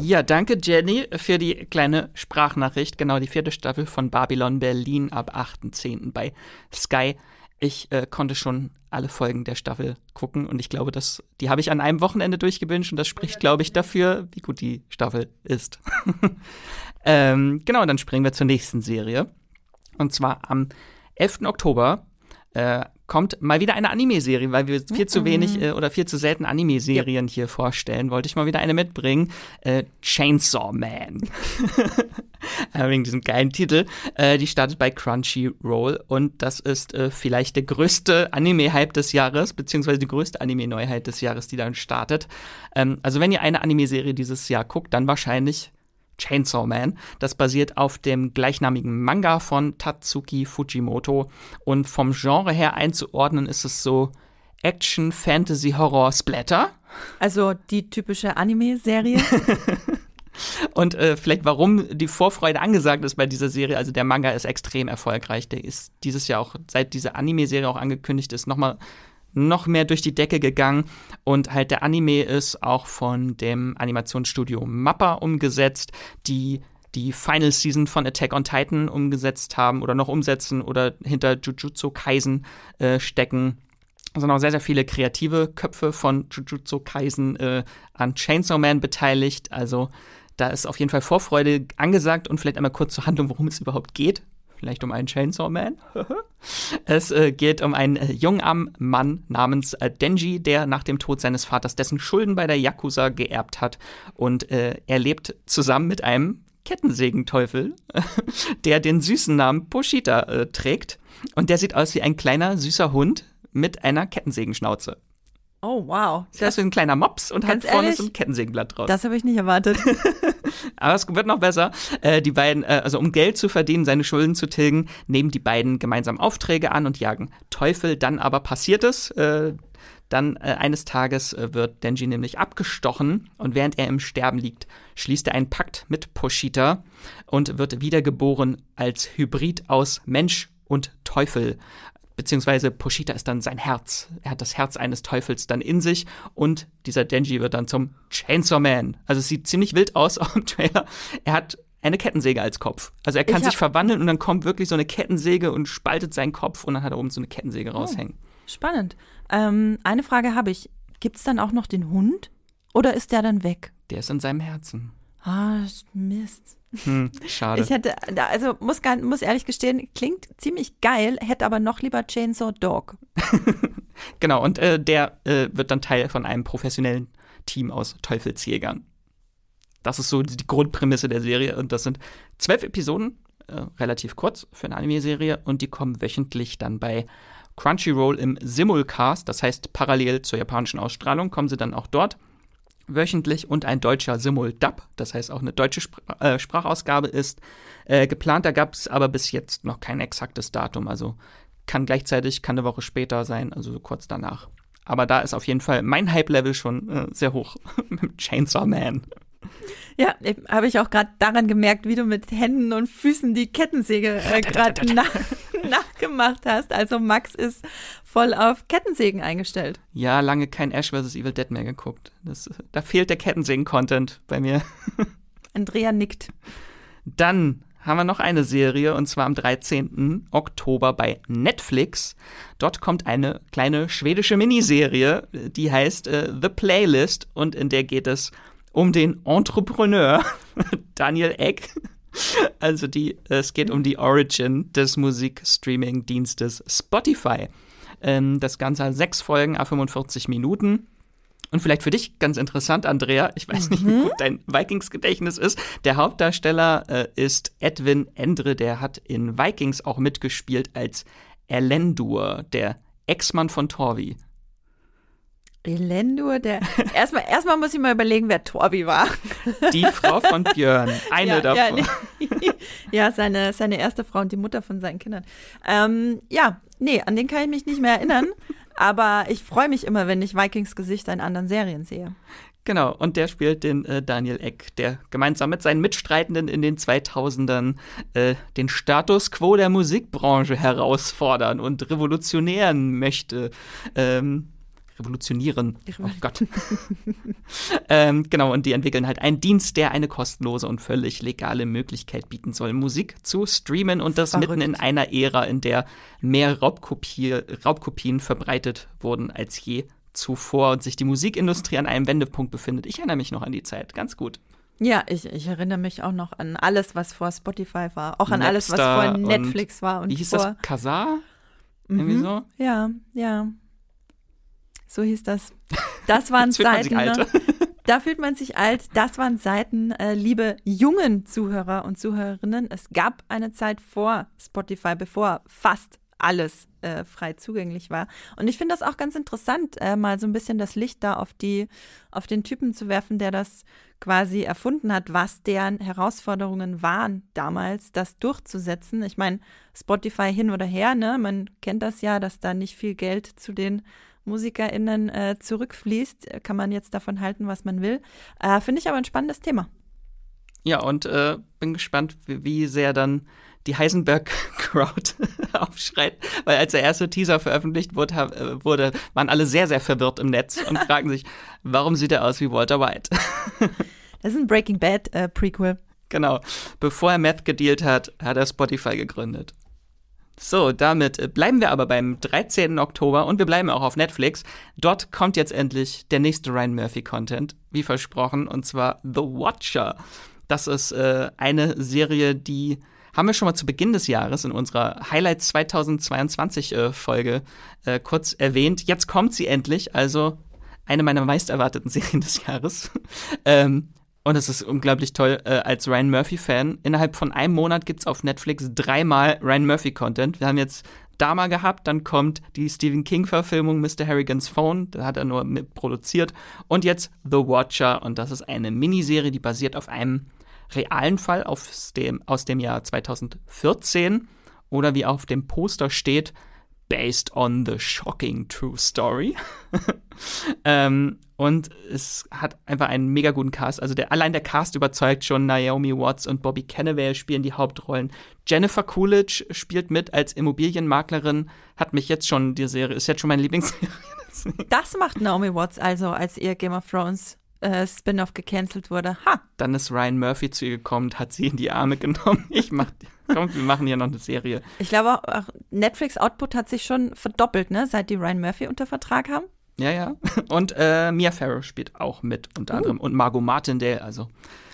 Ja, danke Jenny für die kleine Sprachnachricht. Genau, die vierte Staffel von Babylon Berlin ab 8.10. bei Sky. Ich äh, konnte schon alle Folgen der Staffel gucken und ich glaube, dass die habe ich an einem Wochenende durchgewünscht und das spricht, glaube ich, dafür, wie gut die Staffel ist. ähm, genau, dann springen wir zur nächsten Serie. Und zwar am 11. Oktober äh, kommt mal wieder eine Anime-Serie, weil wir viel zu wenig äh, oder viel zu selten Anime-Serien ja. hier vorstellen. Wollte ich mal wieder eine mitbringen. Äh, Chainsaw Man. Äh, wegen diesem geilen Titel. Äh, die startet bei Crunchyroll und das ist äh, vielleicht der größte Anime-Hype des Jahres, beziehungsweise die größte Anime-Neuheit des Jahres, die dann startet. Ähm, also wenn ihr eine Anime-Serie dieses Jahr guckt, dann wahrscheinlich Chainsaw Man. Das basiert auf dem gleichnamigen Manga von Tatsuki Fujimoto. Und vom Genre her einzuordnen ist es so Action, Fantasy, Horror, Splatter. Also die typische Anime-Serie. Und äh, vielleicht warum die Vorfreude angesagt ist bei dieser Serie. Also der Manga ist extrem erfolgreich. Der ist dieses Jahr auch, seit diese Anime-Serie auch angekündigt ist, nochmal noch mehr durch die Decke gegangen. Und halt der Anime ist auch von dem Animationsstudio Mappa umgesetzt, die die Final Season von Attack on Titan umgesetzt haben oder noch umsetzen oder hinter Jujutsu Kaisen äh, stecken. Es sind auch sehr, sehr viele kreative Köpfe von Jujutsu Kaisen äh, an Chainsaw Man beteiligt. Also da ist auf jeden Fall Vorfreude angesagt und vielleicht einmal kurz zur Handlung, worum es überhaupt geht. Vielleicht um einen Chainsaw Man. es äh, geht um einen äh, jungen Mann namens äh, Denji, der nach dem Tod seines Vaters dessen Schulden bei der Yakuza geerbt hat. Und äh, er lebt zusammen mit einem Kettensägenteufel, der den süßen Namen Poshita äh, trägt. Und der sieht aus wie ein kleiner, süßer Hund mit einer Kettensägenschnauze. Oh, wow. Das ist ein kleiner Mops und hat vorne ehrlich, so ein Kettensägenblatt draus. Das habe ich nicht erwartet. Aber es wird noch besser. Äh, die beiden, äh, also um Geld zu verdienen, seine Schulden zu tilgen, nehmen die beiden gemeinsam Aufträge an und jagen Teufel. Dann aber passiert es. Äh, dann äh, eines Tages äh, wird Denji nämlich abgestochen und während er im Sterben liegt, schließt er einen Pakt mit Poshita und wird wiedergeboren als Hybrid aus Mensch und Teufel beziehungsweise Poshita ist dann sein Herz. Er hat das Herz eines Teufels dann in sich und dieser Denji wird dann zum Chainsaw Man. Also es sieht ziemlich wild aus auch im Trailer. Er hat eine Kettensäge als Kopf. Also er kann sich verwandeln und dann kommt wirklich so eine Kettensäge und spaltet seinen Kopf und dann hat er oben so eine Kettensäge oh, raushängen. Spannend. Ähm, eine Frage habe ich. Gibt es dann auch noch den Hund oder ist der dann weg? Der ist in seinem Herzen. Ah, Mist. Hm, schade. Ich hätte, also muss, muss ehrlich gestehen, klingt ziemlich geil, hätte aber noch lieber Chainsaw Dog. genau, und äh, der äh, wird dann Teil von einem professionellen Team aus Teufelsjägern. Das ist so die Grundprämisse der Serie und das sind zwölf Episoden, äh, relativ kurz für eine Anime-Serie und die kommen wöchentlich dann bei Crunchyroll im Simulcast, das heißt parallel zur japanischen Ausstrahlung kommen sie dann auch dort wöchentlich und ein deutscher Simul-Dub, das heißt auch eine deutsche Spr äh, Sprachausgabe ist äh, geplant. Da gab es aber bis jetzt noch kein exaktes Datum, also kann gleichzeitig, kann eine Woche später sein, also kurz danach. Aber da ist auf jeden Fall mein Hype-Level schon äh, sehr hoch mit Chainsaw Man. Ja, habe ich auch gerade daran gemerkt, wie du mit Händen und Füßen die Kettensäge äh, gerade nach, nachgemacht hast. Also Max ist voll auf Kettensägen eingestellt. Ja, lange kein Ash vs. Evil Dead mehr geguckt. Das, da fehlt der Kettensägen-Content bei mir. Andrea nickt. Dann haben wir noch eine Serie und zwar am 13. Oktober bei Netflix. Dort kommt eine kleine schwedische Miniserie, die heißt äh, The Playlist und in der geht es um den Entrepreneur Daniel Eck. Also die, es geht um die Origin des Musikstreaming-Dienstes Spotify. Ähm, das Ganze hat sechs Folgen, a 45 Minuten. Und vielleicht für dich ganz interessant, Andrea, ich weiß nicht, wie mhm. gut dein Vikings-Gedächtnis ist. Der Hauptdarsteller äh, ist Edwin Endre, der hat in Vikings auch mitgespielt als Elendur, der Ex-Mann von Torvi. Elendur, der. Erstmal, erstmal muss ich mal überlegen, wer Torbi war. Die Frau von Björn, eine ja, davon. Ja, nee. ja, seine, seine erste Frau und die Mutter von seinen Kindern. Ähm, ja, nee, an den kann ich mich nicht mehr erinnern. aber ich freue mich immer, wenn ich Vikings Gesicht in anderen Serien sehe. Genau, und der spielt den äh, Daniel Eck, der gemeinsam mit seinen Mitstreitenden in den 2000ern äh, den Status quo der Musikbranche herausfordern und revolutionieren möchte. Ähm, revolutionieren. Oh Gott. ähm, genau, und die entwickeln halt einen Dienst, der eine kostenlose und völlig legale Möglichkeit bieten soll, Musik zu streamen und das Verrückt. mitten in einer Ära, in der mehr Raubkopie, Raubkopien verbreitet wurden als je zuvor und sich die Musikindustrie an einem Wendepunkt befindet. Ich erinnere mich noch an die Zeit, ganz gut. Ja, ich, ich erinnere mich auch noch an alles, was vor Spotify war, auch an Napster alles, was vor Netflix war. Und wie hieß vor das? Kazaa? Irgendwie mhm. so? Ja, ja. So hieß das. Das waren Seiten. Ne? Da fühlt man sich alt. Das waren Seiten, äh, liebe jungen Zuhörer und Zuhörerinnen. Es gab eine Zeit vor Spotify, bevor fast alles äh, frei zugänglich war. Und ich finde das auch ganz interessant, äh, mal so ein bisschen das Licht da auf die, auf den Typen zu werfen, der das quasi erfunden hat, was deren Herausforderungen waren damals, das durchzusetzen. Ich meine, Spotify hin oder her, ne? Man kennt das ja, dass da nicht viel Geld zu den MusikerInnen äh, zurückfließt, kann man jetzt davon halten, was man will. Äh, Finde ich aber ein spannendes Thema. Ja, und äh, bin gespannt, wie, wie sehr dann die Heisenberg-Crowd aufschreit, weil als der erste Teaser veröffentlicht wurde, äh, wurde, waren alle sehr, sehr verwirrt im Netz und fragen sich, warum sieht er aus wie Walter White? das ist ein Breaking Bad äh. Genau. Bevor er Meth gedealt hat, hat er Spotify gegründet. So, damit äh, bleiben wir aber beim 13. Oktober und wir bleiben auch auf Netflix. Dort kommt jetzt endlich der nächste Ryan Murphy-Content, wie versprochen, und zwar The Watcher. Das ist äh, eine Serie, die haben wir schon mal zu Beginn des Jahres in unserer Highlights 2022 äh, Folge äh, kurz erwähnt. Jetzt kommt sie endlich, also eine meiner meist erwarteten Serien des Jahres. ähm, und es ist unglaublich toll äh, als Ryan Murphy-Fan. Innerhalb von einem Monat gibt es auf Netflix dreimal Ryan Murphy-Content. Wir haben jetzt Dama gehabt, dann kommt die Stephen King-Verfilmung Mr. Harrigan's Phone, da hat er nur mit produziert. Und jetzt The Watcher, und das ist eine Miniserie, die basiert auf einem realen Fall aus dem, aus dem Jahr 2014 oder wie auf dem Poster steht, based on the shocking true story. ähm, und es hat einfach einen mega guten Cast. Also der, allein der Cast überzeugt schon. Naomi Watts und Bobby Cannavale spielen die Hauptrollen. Jennifer Coolidge spielt mit als Immobilienmaklerin. Hat mich jetzt schon, die Serie ist jetzt schon meine Lieblingsserie. das macht Naomi Watts also, als ihr Game of Thrones äh, Spin-off gecancelt wurde. Ha! Dann ist Ryan Murphy zu ihr gekommen, hat sie in die Arme genommen. Ich mach, komm, wir machen hier noch eine Serie. Ich glaube, auch Netflix Output hat sich schon verdoppelt, ne, seit die Ryan Murphy unter Vertrag haben. Ja, ja. Und äh, Mia Farrow spielt auch mit, unter uh. anderem. Und Margot Martindale, also.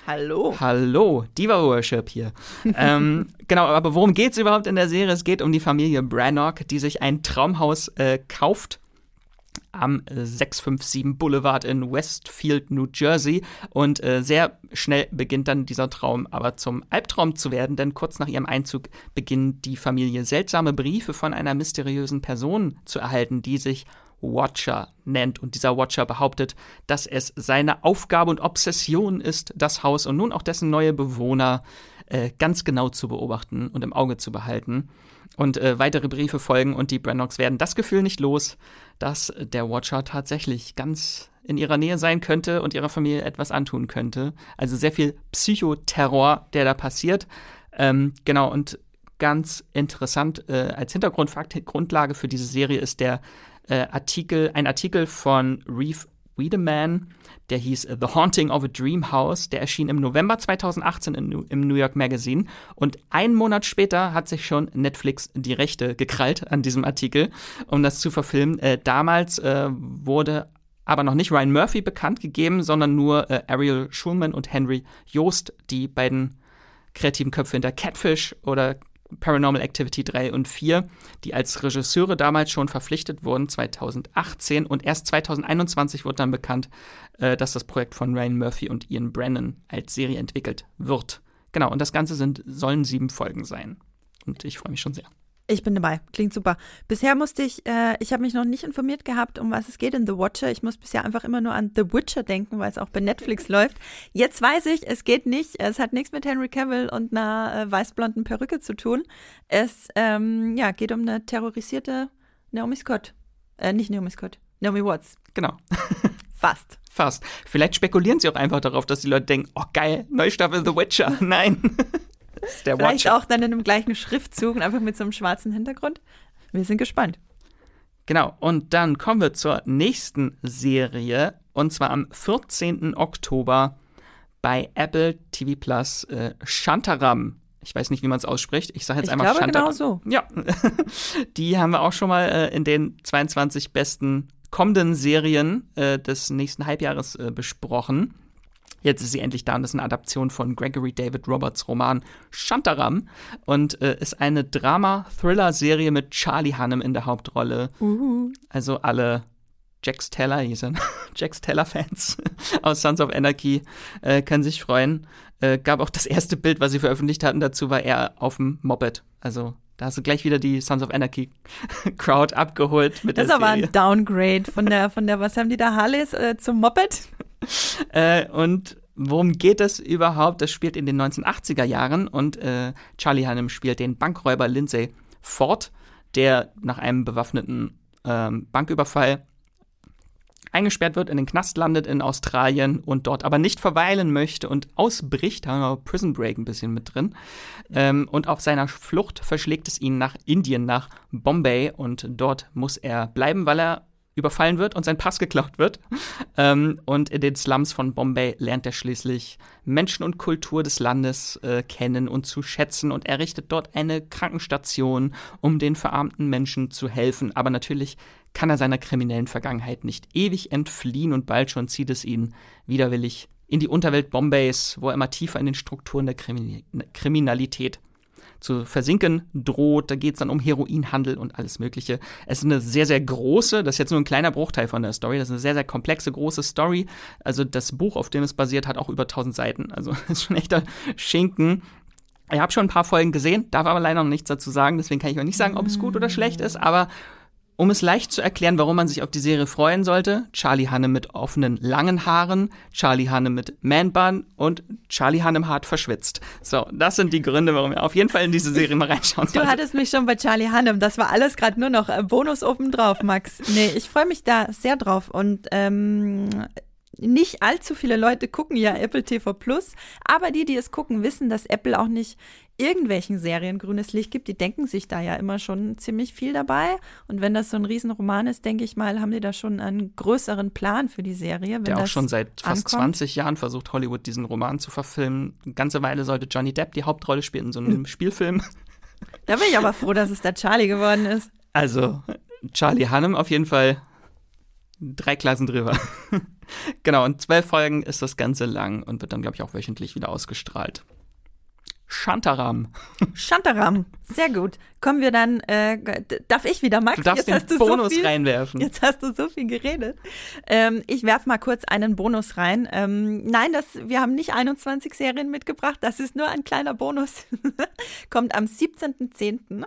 Hallo. Hallo, Diva Worship hier. ähm, genau, aber worum geht es überhaupt in der Serie? Es geht um die Familie Brannock, die sich ein Traumhaus äh, kauft am 657 Boulevard in Westfield, New Jersey. Und äh, sehr schnell beginnt dann dieser Traum aber zum Albtraum zu werden, denn kurz nach ihrem Einzug beginnt die Familie seltsame Briefe von einer mysteriösen Person zu erhalten, die sich Watcher nennt. Und dieser Watcher behauptet, dass es seine Aufgabe und Obsession ist, das Haus und nun auch dessen neue Bewohner äh, ganz genau zu beobachten und im Auge zu behalten. Und äh, weitere Briefe folgen und die Brennocks werden das Gefühl nicht los, dass der Watcher tatsächlich ganz in ihrer Nähe sein könnte und ihrer Familie etwas antun könnte. Also sehr viel Psychoterror, der da passiert. Ähm, genau, und ganz interessant äh, als Hintergrundfakt, Grundlage für diese Serie ist der äh, Artikel, ein Artikel von Reeve Wiedemann, der hieß The Haunting of a Dream House. Der erschien im November 2018 in, im New York Magazine. Und einen Monat später hat sich schon Netflix die Rechte gekrallt an diesem Artikel, um das zu verfilmen. Äh, damals äh, wurde aber noch nicht Ryan Murphy bekannt gegeben, sondern nur äh, Ariel Schulman und Henry Joost, die beiden kreativen Köpfe hinter Catfish oder Paranormal Activity 3 und 4, die als Regisseure damals schon verpflichtet wurden, 2018. Und erst 2021 wurde dann bekannt, äh, dass das Projekt von Ryan Murphy und Ian Brennan als Serie entwickelt wird. Genau, und das Ganze sind, sollen sieben Folgen sein. Und ich freue mich schon sehr. Ich bin dabei. Klingt super. Bisher musste ich, äh, ich habe mich noch nicht informiert gehabt, um was es geht in The Watcher. Ich muss bisher einfach immer nur an The Witcher denken, weil es auch bei Netflix läuft. Jetzt weiß ich, es geht nicht. Es hat nichts mit Henry Cavill und einer äh, weißblonden Perücke zu tun. Es ähm, ja, geht um eine terrorisierte Naomi Scott. Äh, nicht Naomi Scott. Naomi Watts. Genau. Fast. Fast. Vielleicht spekulieren sie auch einfach darauf, dass die Leute denken, oh geil, neue Staffel The Witcher. Nein. Der Vielleicht Watcher. auch dann in dem gleichen Schriftzug und einfach mit so einem schwarzen Hintergrund. Wir sind gespannt. Genau, und dann kommen wir zur nächsten Serie. Und zwar am 14. Oktober bei Apple TV Plus äh, Shantaram. Ich weiß nicht, wie man es ausspricht. Ich sage jetzt ich einmal glaube Shantaram. genau so. Ja, die haben wir auch schon mal äh, in den 22 besten kommenden Serien äh, des nächsten Halbjahres äh, besprochen. Jetzt ist sie endlich da und ist eine Adaption von Gregory David Roberts Roman Shantaram und äh, ist eine Drama-Thriller-Serie mit Charlie Hannem in der Hauptrolle. Uh. Also alle Jax Teller, hier sind Jax Teller-Fans aus Sons of Anarchy äh, können sich freuen. Äh, gab auch das erste Bild, was sie veröffentlicht hatten, dazu war er auf dem Moped. Also da hast du gleich wieder die Sons of Anarchy Crowd abgeholt mit das der Das ist aber ein Downgrade von der, von der, was haben die da, Harleys äh, zum Moped? äh, und worum geht es überhaupt? Das spielt in den 1980er Jahren und äh, Charlie Hannem spielt den Bankräuber Lindsay Ford, der nach einem bewaffneten ähm, Banküberfall eingesperrt wird, in den Knast landet in Australien und dort aber nicht verweilen möchte und ausbricht. Da haben wir Prison Break ein bisschen mit drin. Ähm, und auf seiner Flucht verschlägt es ihn nach Indien, nach Bombay und dort muss er bleiben, weil er überfallen wird und sein Pass geklaut wird. Ähm, und in den Slums von Bombay lernt er schließlich Menschen und Kultur des Landes äh, kennen und zu schätzen und errichtet dort eine Krankenstation, um den verarmten Menschen zu helfen. Aber natürlich kann er seiner kriminellen Vergangenheit nicht ewig entfliehen und bald schon zieht es ihn widerwillig in die Unterwelt Bombays, wo er immer tiefer in den Strukturen der Krimi Kriminalität zu versinken droht. Da geht es dann um Heroinhandel und alles Mögliche. Es ist eine sehr, sehr große, das ist jetzt nur ein kleiner Bruchteil von der Story, das ist eine sehr, sehr komplexe, große Story. Also das Buch, auf dem es basiert, hat auch über 1000 Seiten. Also ist schon echter Schinken. Ich habe schon ein paar Folgen gesehen, darf aber leider noch nichts dazu sagen, deswegen kann ich auch nicht sagen, ob es gut oder schlecht ist, aber um es leicht zu erklären, warum man sich auf die Serie freuen sollte, Charlie Hanne mit offenen, langen Haaren, Charlie Hanne mit Man-Bun und Charlie Hannem hart verschwitzt. So, das sind die Gründe, warum ihr auf jeden Fall in diese Serie mal reinschauen solltet. Du hattest mich schon bei Charlie Hannem, das war alles gerade nur noch äh, Bonus oben drauf, Max. Nee, ich freue mich da sehr drauf und ähm, nicht allzu viele Leute gucken ja Apple TV Plus, aber die, die es gucken, wissen, dass Apple auch nicht irgendwelchen Serien grünes Licht gibt. Die denken sich da ja immer schon ziemlich viel dabei. Und wenn das so ein Riesenroman ist, denke ich mal, haben die da schon einen größeren Plan für die Serie. Der auch schon seit fast ankommt. 20 Jahren versucht, Hollywood diesen Roman zu verfilmen. Eine ganze Weile sollte Johnny Depp die Hauptrolle spielen in so einem Spielfilm. Da bin ich aber froh, dass es der Charlie geworden ist. Also, Charlie Hannem auf jeden Fall drei Klassen drüber. genau, und zwölf Folgen ist das Ganze lang und wird dann, glaube ich, auch wöchentlich wieder ausgestrahlt. Shantaram. Shantaram, sehr gut. Kommen wir dann, äh, darf ich wieder, Max? Du darfst jetzt den Bonus so viel, reinwerfen. Jetzt hast du so viel geredet. Ähm, ich werfe mal kurz einen Bonus rein. Ähm, nein, das, wir haben nicht 21 Serien mitgebracht, das ist nur ein kleiner Bonus. Kommt am 17.10.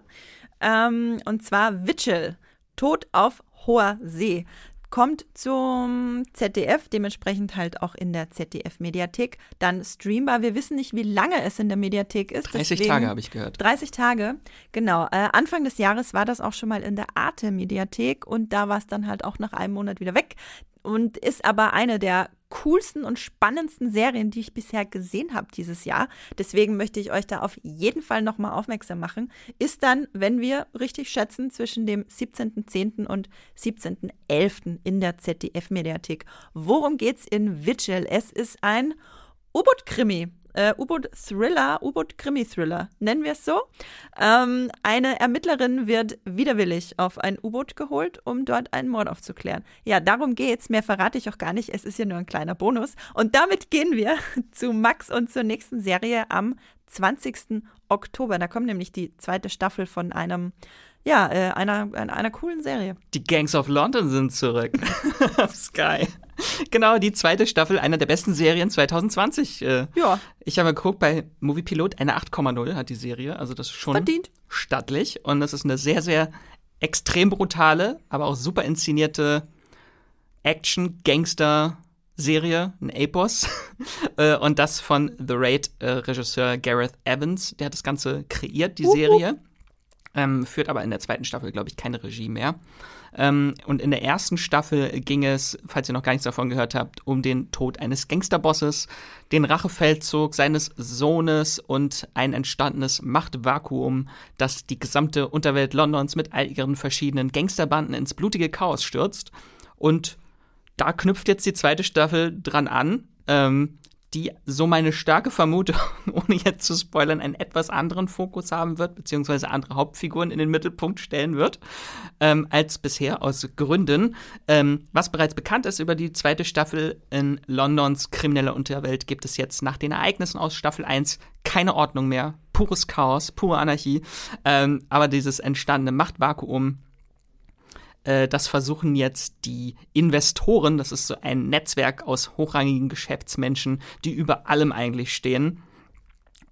Ähm, und zwar Witchell, Tod auf hoher See kommt zum ZDF, dementsprechend halt auch in der ZDF-Mediathek, dann streambar. Wir wissen nicht, wie lange es in der Mediathek ist. 30 deswegen, Tage habe ich gehört. 30 Tage, genau. Äh, Anfang des Jahres war das auch schon mal in der Arte-Mediathek und da war es dann halt auch nach einem Monat wieder weg und ist aber eine der coolsten und spannendsten Serien, die ich bisher gesehen habe dieses Jahr. Deswegen möchte ich euch da auf jeden Fall nochmal aufmerksam machen. Ist dann, wenn wir richtig schätzen, zwischen dem 17.10. und 17.11. in der ZDF-Mediathek. Worum geht's in Vigil? Es ist ein U-Boot-Krimi äh, U-Boot-Thriller, U-Boot-Krimi-Thriller, nennen wir es so. Ähm, eine Ermittlerin wird widerwillig auf ein U-Boot geholt, um dort einen Mord aufzuklären. Ja, darum geht's. Mehr verrate ich auch gar nicht. Es ist ja nur ein kleiner Bonus. Und damit gehen wir zu Max und zur nächsten Serie am 20. Oktober. Da kommt nämlich die zweite Staffel von einem ja, äh, einer, einer, einer coolen Serie. Die Gangs of London sind zurück auf Sky. Genau, die zweite Staffel einer der besten Serien 2020. Äh, ja. Ich habe geguckt, bei Movie Pilot eine 8,0 hat die Serie. Also das ist schon Verdient. stattlich. Und das ist eine sehr, sehr extrem brutale, aber auch super inszenierte Action-Gangster- Serie, ein Epos. Äh, und das von The Raid-Regisseur äh, Gareth Evans. Der hat das Ganze kreiert, die Serie. Ähm, führt aber in der zweiten Staffel, glaube ich, keine Regie mehr. Ähm, und in der ersten Staffel ging es, falls ihr noch gar nichts davon gehört habt, um den Tod eines Gangsterbosses, den Rachefeldzug seines Sohnes und ein entstandenes Machtvakuum, das die gesamte Unterwelt Londons mit all ihren verschiedenen Gangsterbanden ins blutige Chaos stürzt. Und da knüpft jetzt die zweite Staffel dran an. Ähm, die so meine starke Vermutung, ohne jetzt zu spoilern, einen etwas anderen Fokus haben wird, beziehungsweise andere Hauptfiguren in den Mittelpunkt stellen wird, ähm, als bisher aus Gründen. Ähm, was bereits bekannt ist über die zweite Staffel in Londons krimineller Unterwelt, gibt es jetzt nach den Ereignissen aus Staffel 1 keine Ordnung mehr. Pures Chaos, pure Anarchie. Ähm, aber dieses entstandene Machtvakuum äh, das versuchen jetzt die Investoren, das ist so ein Netzwerk aus hochrangigen Geschäftsmenschen, die über allem eigentlich stehen.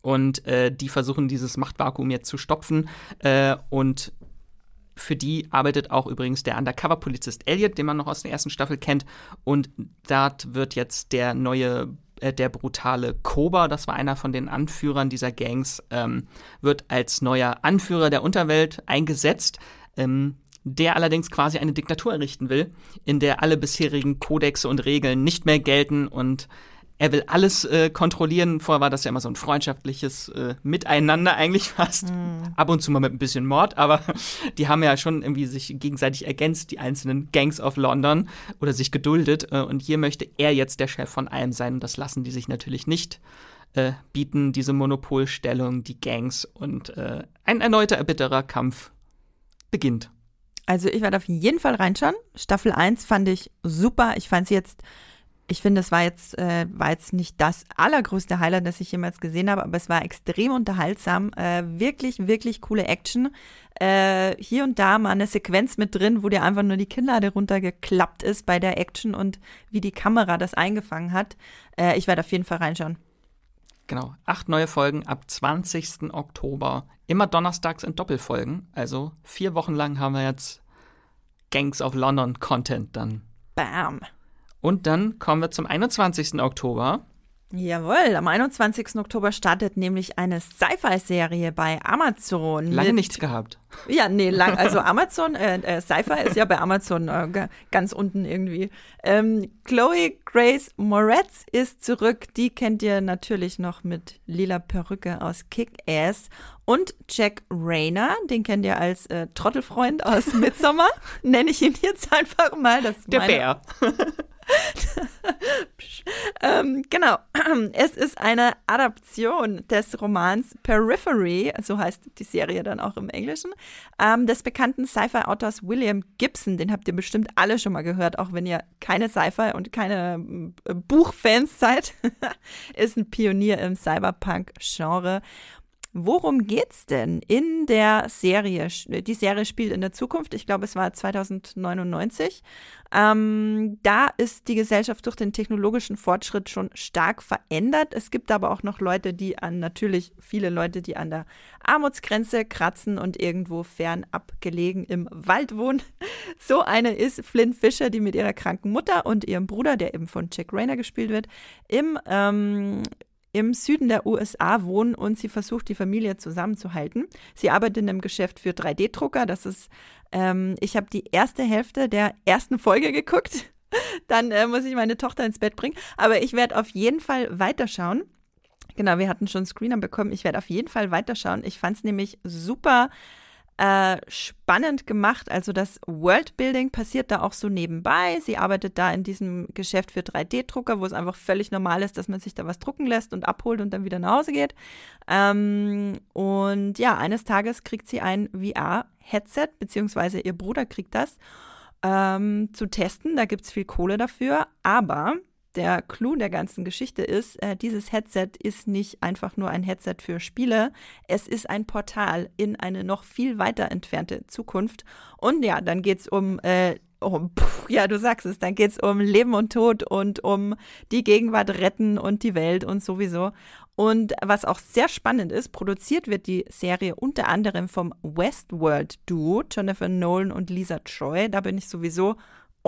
Und äh, die versuchen dieses Machtvakuum jetzt zu stopfen. Äh, und für die arbeitet auch übrigens der Undercover-Polizist Elliot, den man noch aus der ersten Staffel kennt. Und dort wird jetzt der neue äh, der brutale Koba, das war einer von den Anführern dieser Gangs, ähm, wird als neuer Anführer der Unterwelt eingesetzt. Ähm, der allerdings quasi eine Diktatur errichten will, in der alle bisherigen Kodexe und Regeln nicht mehr gelten und er will alles äh, kontrollieren. Vorher war das ja immer so ein freundschaftliches äh, Miteinander eigentlich fast. Mhm. Ab und zu mal mit ein bisschen Mord, aber die haben ja schon irgendwie sich gegenseitig ergänzt, die einzelnen Gangs of London oder sich geduldet. Äh, und hier möchte er jetzt der Chef von allem sein und das lassen die sich natürlich nicht äh, bieten, diese Monopolstellung, die Gangs und äh, ein erneuter erbitterer Kampf beginnt. Also ich werde auf jeden Fall reinschauen. Staffel 1 fand ich super. Ich fand sie jetzt Ich finde, es war jetzt, äh, war jetzt nicht das allergrößte Highlight, das ich jemals gesehen habe, aber es war extrem unterhaltsam. Äh, wirklich, wirklich coole Action. Äh, hier und da mal eine Sequenz mit drin, wo dir einfach nur die Kinnlade runtergeklappt ist bei der Action und wie die Kamera das eingefangen hat. Äh, ich werde auf jeden Fall reinschauen. Genau, acht neue Folgen ab 20. Oktober. Immer donnerstags in Doppelfolgen. Also vier Wochen lang haben wir jetzt Gangs of London Content dann. Bam. Und dann kommen wir zum 21. Oktober. Jawohl, am 21. Oktober startet nämlich eine Sci-Fi-Serie bei Amazon. Lange nichts gehabt. Ja, nee, lang, also Amazon, äh, äh, Sci-Fi ist ja bei Amazon äh, ganz unten irgendwie. Ähm, Chloe Grace Moretz ist zurück. Die kennt ihr natürlich noch mit lila Perücke aus Kick-Ass. Und Jack Rayner, den kennt ihr als äh, Trottelfreund aus Midsommar. Nenne ich ihn jetzt einfach mal. Das Der Bär. ähm, genau. Es ist eine Adaption des Romans Periphery, so heißt die Serie dann auch im Englischen, ähm, des bekannten Sci-Fi-Autors William Gibson. Den habt ihr bestimmt alle schon mal gehört, auch wenn ihr keine Sci-Fi und keine äh, Buchfans seid. ist ein Pionier im Cyberpunk-Genre. Worum geht's denn in der Serie? Die Serie spielt in der Zukunft. Ich glaube, es war 2099. Ähm, da ist die Gesellschaft durch den technologischen Fortschritt schon stark verändert. Es gibt aber auch noch Leute, die an, natürlich viele Leute, die an der Armutsgrenze kratzen und irgendwo fernab gelegen im Wald wohnen. So eine ist Flynn Fisher, die mit ihrer kranken Mutter und ihrem Bruder, der eben von Jack Rayner gespielt wird, im ähm, im Süden der USA wohnen und sie versucht, die Familie zusammenzuhalten. Sie arbeitet in einem Geschäft für 3D-Drucker. Das ist, ähm, ich habe die erste Hälfte der ersten Folge geguckt. Dann äh, muss ich meine Tochter ins Bett bringen. Aber ich werde auf jeden Fall weiterschauen. Genau, wir hatten schon Screener bekommen. Ich werde auf jeden Fall weiterschauen. Ich fand es nämlich super äh, spannend gemacht. Also das Worldbuilding passiert da auch so nebenbei. Sie arbeitet da in diesem Geschäft für 3D-Drucker, wo es einfach völlig normal ist, dass man sich da was drucken lässt und abholt und dann wieder nach Hause geht. Ähm, und ja, eines Tages kriegt sie ein VR-Headset, beziehungsweise ihr Bruder kriegt das. Ähm, zu testen. Da gibt es viel Kohle dafür. Aber der Clou der ganzen Geschichte ist, äh, dieses Headset ist nicht einfach nur ein Headset für Spiele, es ist ein Portal in eine noch viel weiter entfernte Zukunft. Und ja, dann geht es um äh, um, pff, ja, du sagst es, dann geht es um Leben und Tod und um die Gegenwart retten und die Welt und sowieso. Und was auch sehr spannend ist, produziert wird die Serie unter anderem vom Westworld-Duo, Jonathan Nolan und Lisa Troy. Da bin ich sowieso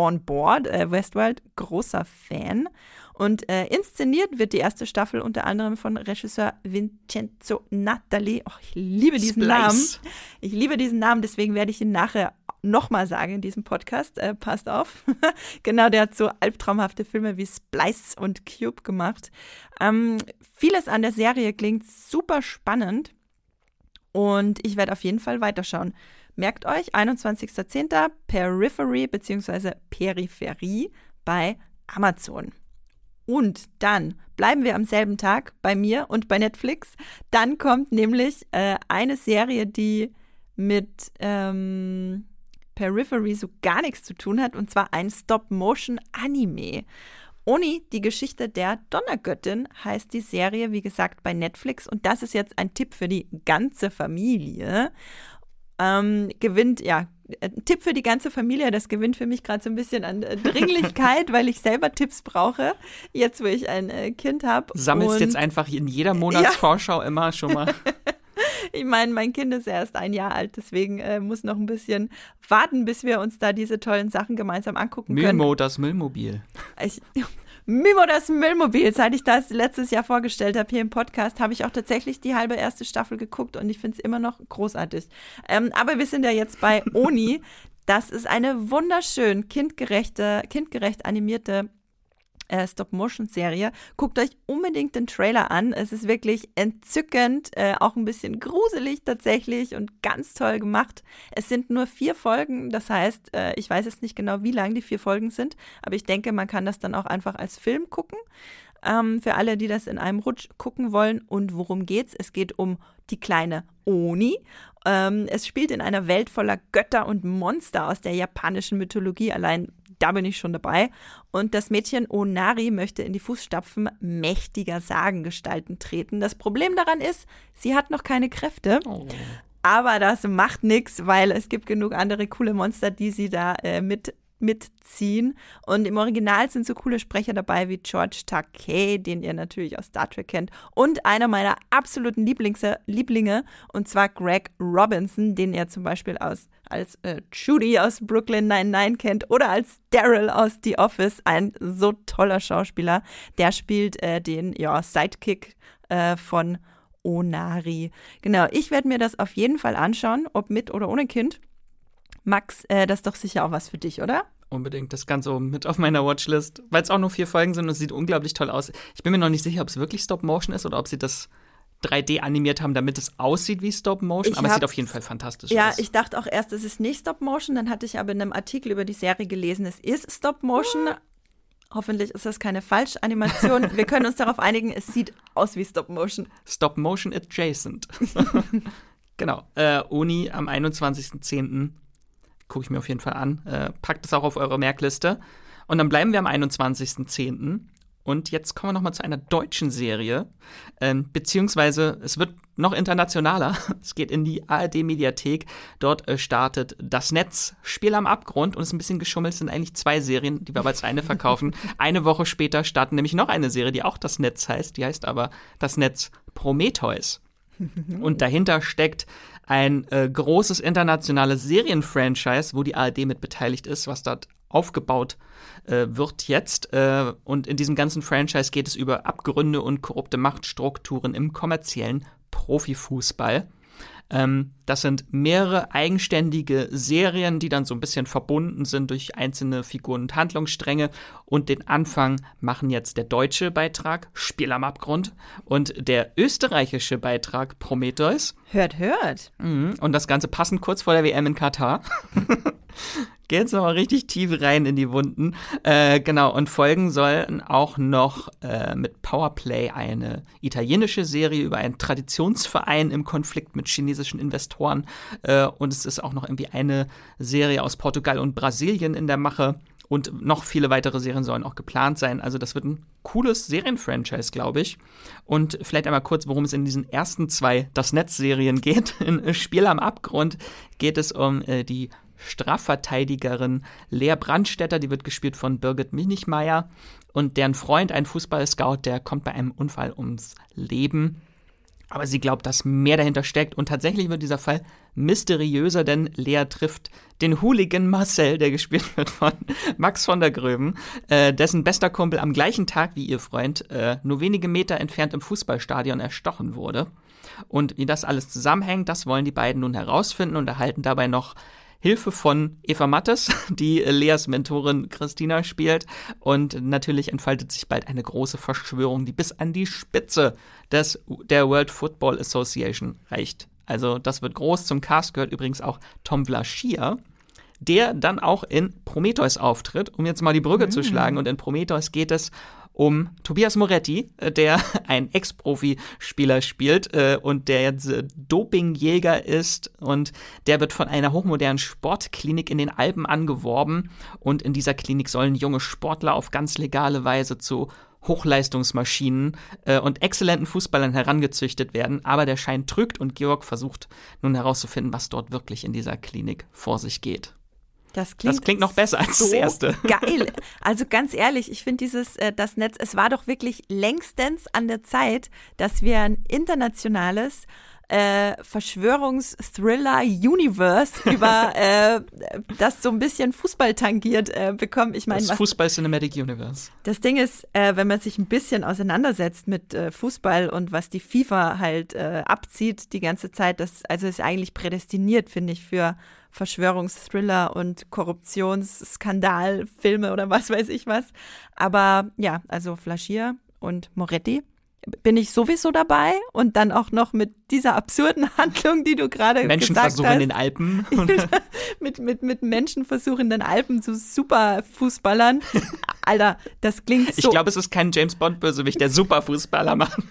on board. Äh, Westworld, großer Fan. Und äh, inszeniert wird die erste Staffel unter anderem von Regisseur Vincenzo Natali. Oh, ich liebe diesen Splice. Namen. Ich liebe diesen Namen, deswegen werde ich ihn nachher nochmal sagen in diesem Podcast. Äh, passt auf. genau, der hat so albtraumhafte Filme wie Splice und Cube gemacht. Ähm, vieles an der Serie klingt super spannend und ich werde auf jeden Fall weiterschauen. Merkt euch, 21.10. Periphery bzw. Peripherie bei Amazon. Und dann bleiben wir am selben Tag bei mir und bei Netflix. Dann kommt nämlich äh, eine Serie, die mit ähm, Periphery so gar nichts zu tun hat, und zwar ein Stop-Motion-Anime. Oni, die Geschichte der Donnergöttin, heißt die Serie, wie gesagt, bei Netflix. Und das ist jetzt ein Tipp für die ganze Familie ähm, gewinnt, ja, ein Tipp für die ganze Familie, das gewinnt für mich gerade so ein bisschen an äh, Dringlichkeit, weil ich selber Tipps brauche, jetzt wo ich ein äh, Kind habe. Sammelst jetzt einfach in jeder Monatsvorschau ja. immer schon mal. ich meine, mein Kind ist erst ein Jahr alt, deswegen äh, muss noch ein bisschen warten, bis wir uns da diese tollen Sachen gemeinsam angucken Müllmo, können. Müllmo, das Müllmobil. Ich, Mimo das Müllmobil. Seit ich das letztes Jahr vorgestellt habe hier im Podcast, habe ich auch tatsächlich die halbe erste Staffel geguckt und ich finde es immer noch großartig. Ähm, aber wir sind ja jetzt bei Oni. Das ist eine wunderschön kindgerechte, kindgerecht animierte äh, Stop-Motion-Serie. Guckt euch unbedingt den Trailer an. Es ist wirklich entzückend, äh, auch ein bisschen gruselig tatsächlich und ganz toll gemacht. Es sind nur vier Folgen, das heißt, äh, ich weiß jetzt nicht genau, wie lang die vier Folgen sind, aber ich denke, man kann das dann auch einfach als Film gucken. Ähm, für alle, die das in einem Rutsch gucken wollen. Und worum geht's? Es geht um die kleine Oni. Ähm, es spielt in einer Welt voller Götter und Monster aus der japanischen Mythologie. Allein da bin ich schon dabei. Und das Mädchen Onari möchte in die Fußstapfen mächtiger Sagengestalten treten. Das Problem daran ist, sie hat noch keine Kräfte. Oh. Aber das macht nichts, weil es gibt genug andere coole Monster, die sie da äh, mit mitziehen. Und im Original sind so coole Sprecher dabei wie George Takei, den ihr natürlich aus Star Trek kennt. Und einer meiner absoluten Lieblings Lieblinge, und zwar Greg Robinson, den ihr zum Beispiel aus, als äh, Judy aus Brooklyn 99 kennt oder als Daryl aus The Office. Ein so toller Schauspieler. Der spielt äh, den ja, Sidekick äh, von Onari. Genau, ich werde mir das auf jeden Fall anschauen, ob mit oder ohne Kind. Max, äh, das ist doch sicher auch was für dich, oder? Unbedingt, das ganz oben mit auf meiner Watchlist, weil es auch nur vier Folgen sind und es sieht unglaublich toll aus. Ich bin mir noch nicht sicher, ob es wirklich Stop-Motion ist oder ob sie das 3D animiert haben, damit es aussieht wie Stop Motion, ich aber es sieht auf jeden Fall fantastisch ja, aus. Ja, ich dachte auch erst, es ist nicht Stop Motion, dann hatte ich aber in einem Artikel über die Serie gelesen, es ist Stop Motion. Hoffentlich ist das keine Falschanimation. Wir können uns darauf einigen, es sieht aus wie Stop Motion. Stop Motion adjacent. genau. Äh, Uni am 21.10 gucke ich mir auf jeden Fall an. Äh, packt es auch auf eure Merkliste. Und dann bleiben wir am 21.10. Und jetzt kommen wir noch mal zu einer deutschen Serie, ähm, beziehungsweise es wird noch internationaler. Es geht in die ARD-Mediathek. Dort äh, startet das Netz Spiel am Abgrund und es ist ein bisschen geschummelt. Es sind eigentlich zwei Serien, die wir aber als eine verkaufen. Eine Woche später startet nämlich noch eine Serie, die auch das Netz heißt. Die heißt aber das Netz Prometheus. Und dahinter steckt ein äh, großes internationales Serienfranchise, wo die ARD mit beteiligt ist, was dort aufgebaut äh, wird jetzt. Äh, und in diesem ganzen Franchise geht es über Abgründe und korrupte Machtstrukturen im kommerziellen Profifußball. Ähm, das sind mehrere eigenständige Serien, die dann so ein bisschen verbunden sind durch einzelne Figuren und Handlungsstränge. Und den Anfang machen jetzt der deutsche Beitrag Spiel am Abgrund und der österreichische Beitrag Prometheus. Hört, hört. Mhm. Und das Ganze passend kurz vor der WM in Katar. Geht jetzt nochmal richtig tief rein in die Wunden. Äh, genau, und folgen sollen auch noch äh, mit Powerplay eine italienische Serie über einen Traditionsverein im Konflikt mit chinesischen Investoren. Äh, und es ist auch noch irgendwie eine Serie aus Portugal und Brasilien in der Mache. Und noch viele weitere Serien sollen auch geplant sein. Also das wird ein cooles Serienfranchise, glaube ich. Und vielleicht einmal kurz, worum es in diesen ersten zwei Das Netz-Serien geht. In Spiel am Abgrund geht es um äh, die Strafverteidigerin Lea Brandstätter, die wird gespielt von Birgit Minichmeier und deren Freund, ein Fußballscout, der kommt bei einem Unfall ums Leben. Aber sie glaubt, dass mehr dahinter steckt und tatsächlich wird dieser Fall mysteriöser, denn Lea trifft den Hooligan Marcel, der gespielt wird von Max von der Gröben, äh, dessen bester Kumpel am gleichen Tag wie ihr Freund äh, nur wenige Meter entfernt im Fußballstadion erstochen wurde. Und wie das alles zusammenhängt, das wollen die beiden nun herausfinden und erhalten dabei noch Hilfe von Eva Mattes, die Leas Mentorin Christina spielt. Und natürlich entfaltet sich bald eine große Verschwörung, die bis an die Spitze des, der World Football Association reicht. Also das wird groß. Zum Cast gehört übrigens auch Tom Vlaschia, der dann auch in Prometheus auftritt, um jetzt mal die Brücke mhm. zu schlagen. Und in Prometheus geht es um Tobias Moretti, äh, der ein Ex-Profi-Spieler spielt äh, und der jetzt äh, Dopingjäger ist. Und der wird von einer hochmodernen Sportklinik in den Alpen angeworben. Und in dieser Klinik sollen junge Sportler auf ganz legale Weise zu Hochleistungsmaschinen äh, und exzellenten Fußballern herangezüchtet werden, aber der Schein trügt und Georg versucht nun herauszufinden, was dort wirklich in dieser Klinik vor sich geht. Das klingt, das klingt noch besser als so das erste. Geil. Also ganz ehrlich, ich finde dieses, äh, das Netz, es war doch wirklich längstens an der Zeit, dass wir ein internationales äh, Verschwörungsthriller-Universe über äh, das so ein bisschen Fußball tangiert äh, bekommen. Ich meine, das Fußball-Cinematic Universe. Das Ding ist, äh, wenn man sich ein bisschen auseinandersetzt mit äh, Fußball und was die FIFA halt äh, abzieht die ganze Zeit, das also ist eigentlich prädestiniert, finde ich, für Verschwörungsthriller und Korruptionsskandalfilme oder was weiß ich was. Aber ja, also Flaschier und Moretti bin ich sowieso dabei und dann auch noch mit dieser absurden Handlung, die du gerade gesagt hast. Menschenversuch in den Alpen. mit, mit, mit Menschenversuch in den Alpen zu Superfußballern. Alter, das klingt so. Ich glaube, es ist kein James Bond-Bösewicht, der Superfußballer macht.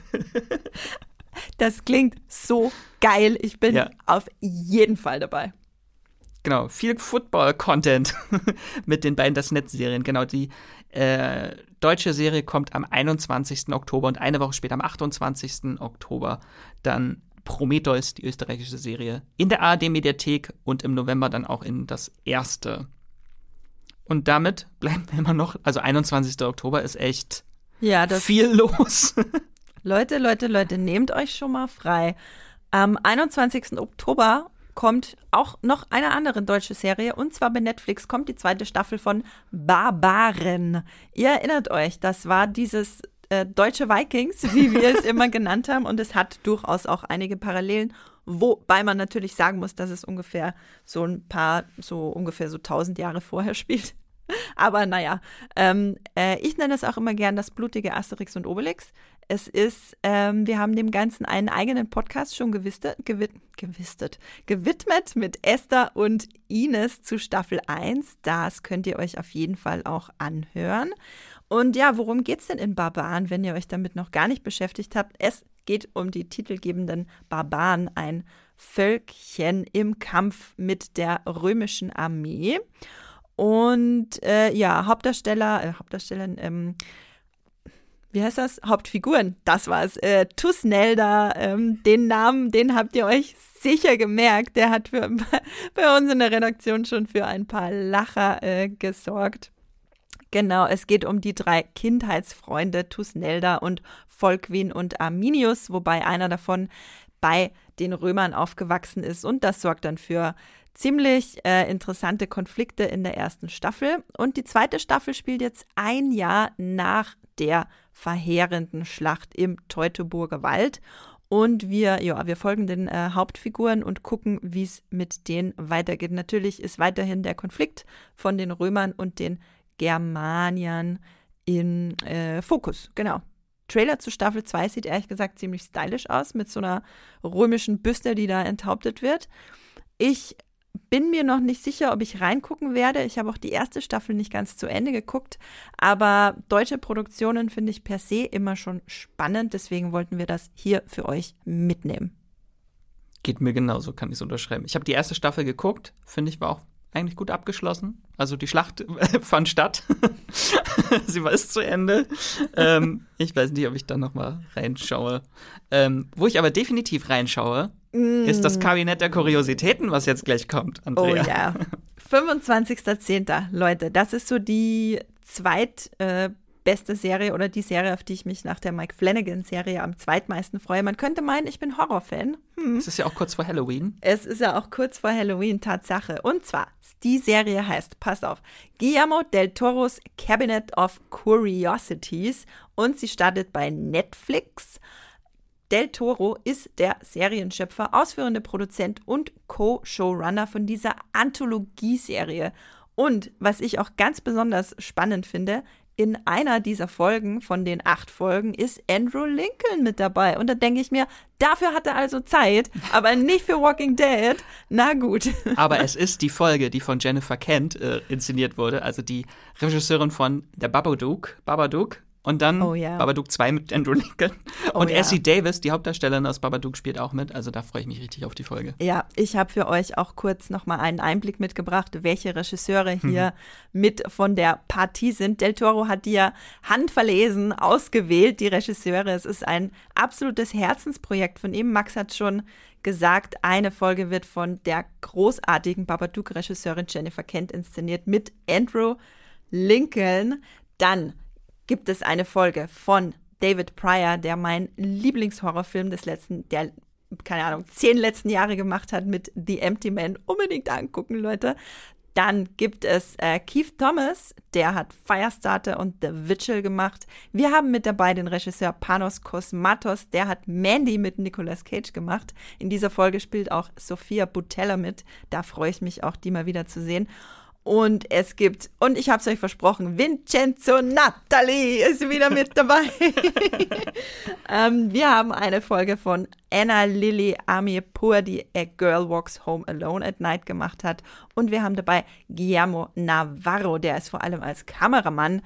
das klingt so geil. Ich bin ja. auf jeden Fall dabei. genau, viel Football-Content mit den beiden Das Netz-Serien. Genau, die äh, deutsche Serie kommt am 21. Oktober und eine Woche später, am 28. Oktober, dann Prometheus, die österreichische Serie, in der ARD-Mediathek und im November dann auch in das erste. Und damit bleiben wir immer noch, also 21. Oktober ist echt Ja, viel los. Leute, Leute, Leute, nehmt euch schon mal frei. Am 21. Oktober kommt auch noch eine andere deutsche Serie und zwar bei Netflix kommt die zweite Staffel von Barbaren. Ihr erinnert euch, das war dieses äh, deutsche Vikings, wie wir es immer genannt haben und es hat durchaus auch einige Parallelen, wobei man natürlich sagen muss, dass es ungefähr so ein paar, so ungefähr so 1000 Jahre vorher spielt. Aber naja, ähm, äh, ich nenne es auch immer gern das blutige Asterix und Obelix. Es ist, ähm, wir haben dem Ganzen einen eigenen Podcast schon gewistet, gewid, gewistet, gewidmet mit Esther und Ines zu Staffel 1. Das könnt ihr euch auf jeden Fall auch anhören. Und ja, worum geht es denn in Barbaren, wenn ihr euch damit noch gar nicht beschäftigt habt? Es geht um die titelgebenden Barbaren, ein Völkchen im Kampf mit der römischen Armee. Und äh, ja, Hauptdarsteller, äh, Hauptdarstellerin, ähm, wie heißt das? Hauptfiguren, das war's. Äh, Tusnelda, ähm, den Namen, den habt ihr euch sicher gemerkt. Der hat für, bei uns in der Redaktion schon für ein paar Lacher äh, gesorgt. Genau, es geht um die drei Kindheitsfreunde Tusnelda und Volkwin und Arminius, wobei einer davon bei den Römern aufgewachsen ist und das sorgt dann für ziemlich äh, interessante Konflikte in der ersten Staffel. Und die zweite Staffel spielt jetzt ein Jahr nach der verheerenden Schlacht im Teutoburger Wald. Und wir, ja, wir folgen den äh, Hauptfiguren und gucken, wie es mit denen weitergeht. Natürlich ist weiterhin der Konflikt von den Römern und den Germaniern in äh, Fokus. Genau. Trailer zu Staffel 2 sieht ehrlich gesagt ziemlich stylisch aus, mit so einer römischen Büste, die da enthauptet wird. Ich bin mir noch nicht sicher, ob ich reingucken werde. Ich habe auch die erste Staffel nicht ganz zu Ende geguckt, aber deutsche Produktionen finde ich per se immer schon spannend, deswegen wollten wir das hier für euch mitnehmen. Geht mir genauso, kann ich es unterschreiben. Ich habe die erste Staffel geguckt, finde ich war auch eigentlich gut abgeschlossen. Also die Schlacht fand statt. Sie war ist zu Ende. Ähm, ich weiß nicht, ob ich da noch mal reinschaue. Ähm, wo ich aber definitiv reinschaue, mm. ist das Kabinett der Kuriositäten, was jetzt gleich kommt, Andrea. Oh ja. 25.10. Leute, das ist so die zweit äh, beste Serie oder die Serie, auf die ich mich nach der Mike Flanagan-Serie am zweitmeisten freue. Man könnte meinen, ich bin Horrorfan. Hm. Es ist ja auch kurz vor Halloween. Es ist ja auch kurz vor Halloween, Tatsache. Und zwar, die Serie heißt, passt auf, Guillermo del Toros Cabinet of Curiosities und sie startet bei Netflix. Del Toro ist der Serienschöpfer, ausführende Produzent und Co-Showrunner von dieser Anthologieserie. Und was ich auch ganz besonders spannend finde, in einer dieser Folgen von den acht Folgen ist Andrew Lincoln mit dabei. Und da denke ich mir, dafür hat er also Zeit, aber nicht für Walking Dead. Na gut. Aber es ist die Folge, die von Jennifer Kent äh, inszeniert wurde, also die Regisseurin von Der Babadook. Babadook und dann oh, yeah. Babadook 2 mit Andrew Lincoln. Oh, und ja. Essie Davis, die Hauptdarstellerin aus Babadook, spielt auch mit. Also da freue ich mich richtig auf die Folge. Ja, ich habe für euch auch kurz nochmal einen Einblick mitgebracht, welche Regisseure hier mhm. mit von der Partie sind. Del Toro hat die ja handverlesen ausgewählt, die Regisseure. Es ist ein absolutes Herzensprojekt von ihm. Max hat schon gesagt, eine Folge wird von der großartigen Babadook-Regisseurin Jennifer Kent inszeniert mit Andrew Lincoln. Dann gibt es eine Folge von David Pryor, der mein Lieblingshorrorfilm des letzten, der keine Ahnung, zehn letzten Jahre gemacht hat mit The Empty Man. Unbedingt angucken, Leute. Dann gibt es äh, Keith Thomas, der hat Firestarter und The Vigil gemacht. Wir haben mit dabei den Regisseur Panos Kosmatos, der hat Mandy mit Nicolas Cage gemacht. In dieser Folge spielt auch Sophia Butella mit. Da freue ich mich auch, die mal wieder zu sehen. Und es gibt, und ich habe es euch versprochen, Vincenzo Natali ist wieder mit dabei. ähm, wir haben eine Folge von Anna Lily Amirpour, die A Girl Walks Home Alone at Night gemacht hat. Und wir haben dabei Guillermo Navarro, der ist vor allem als Kameramann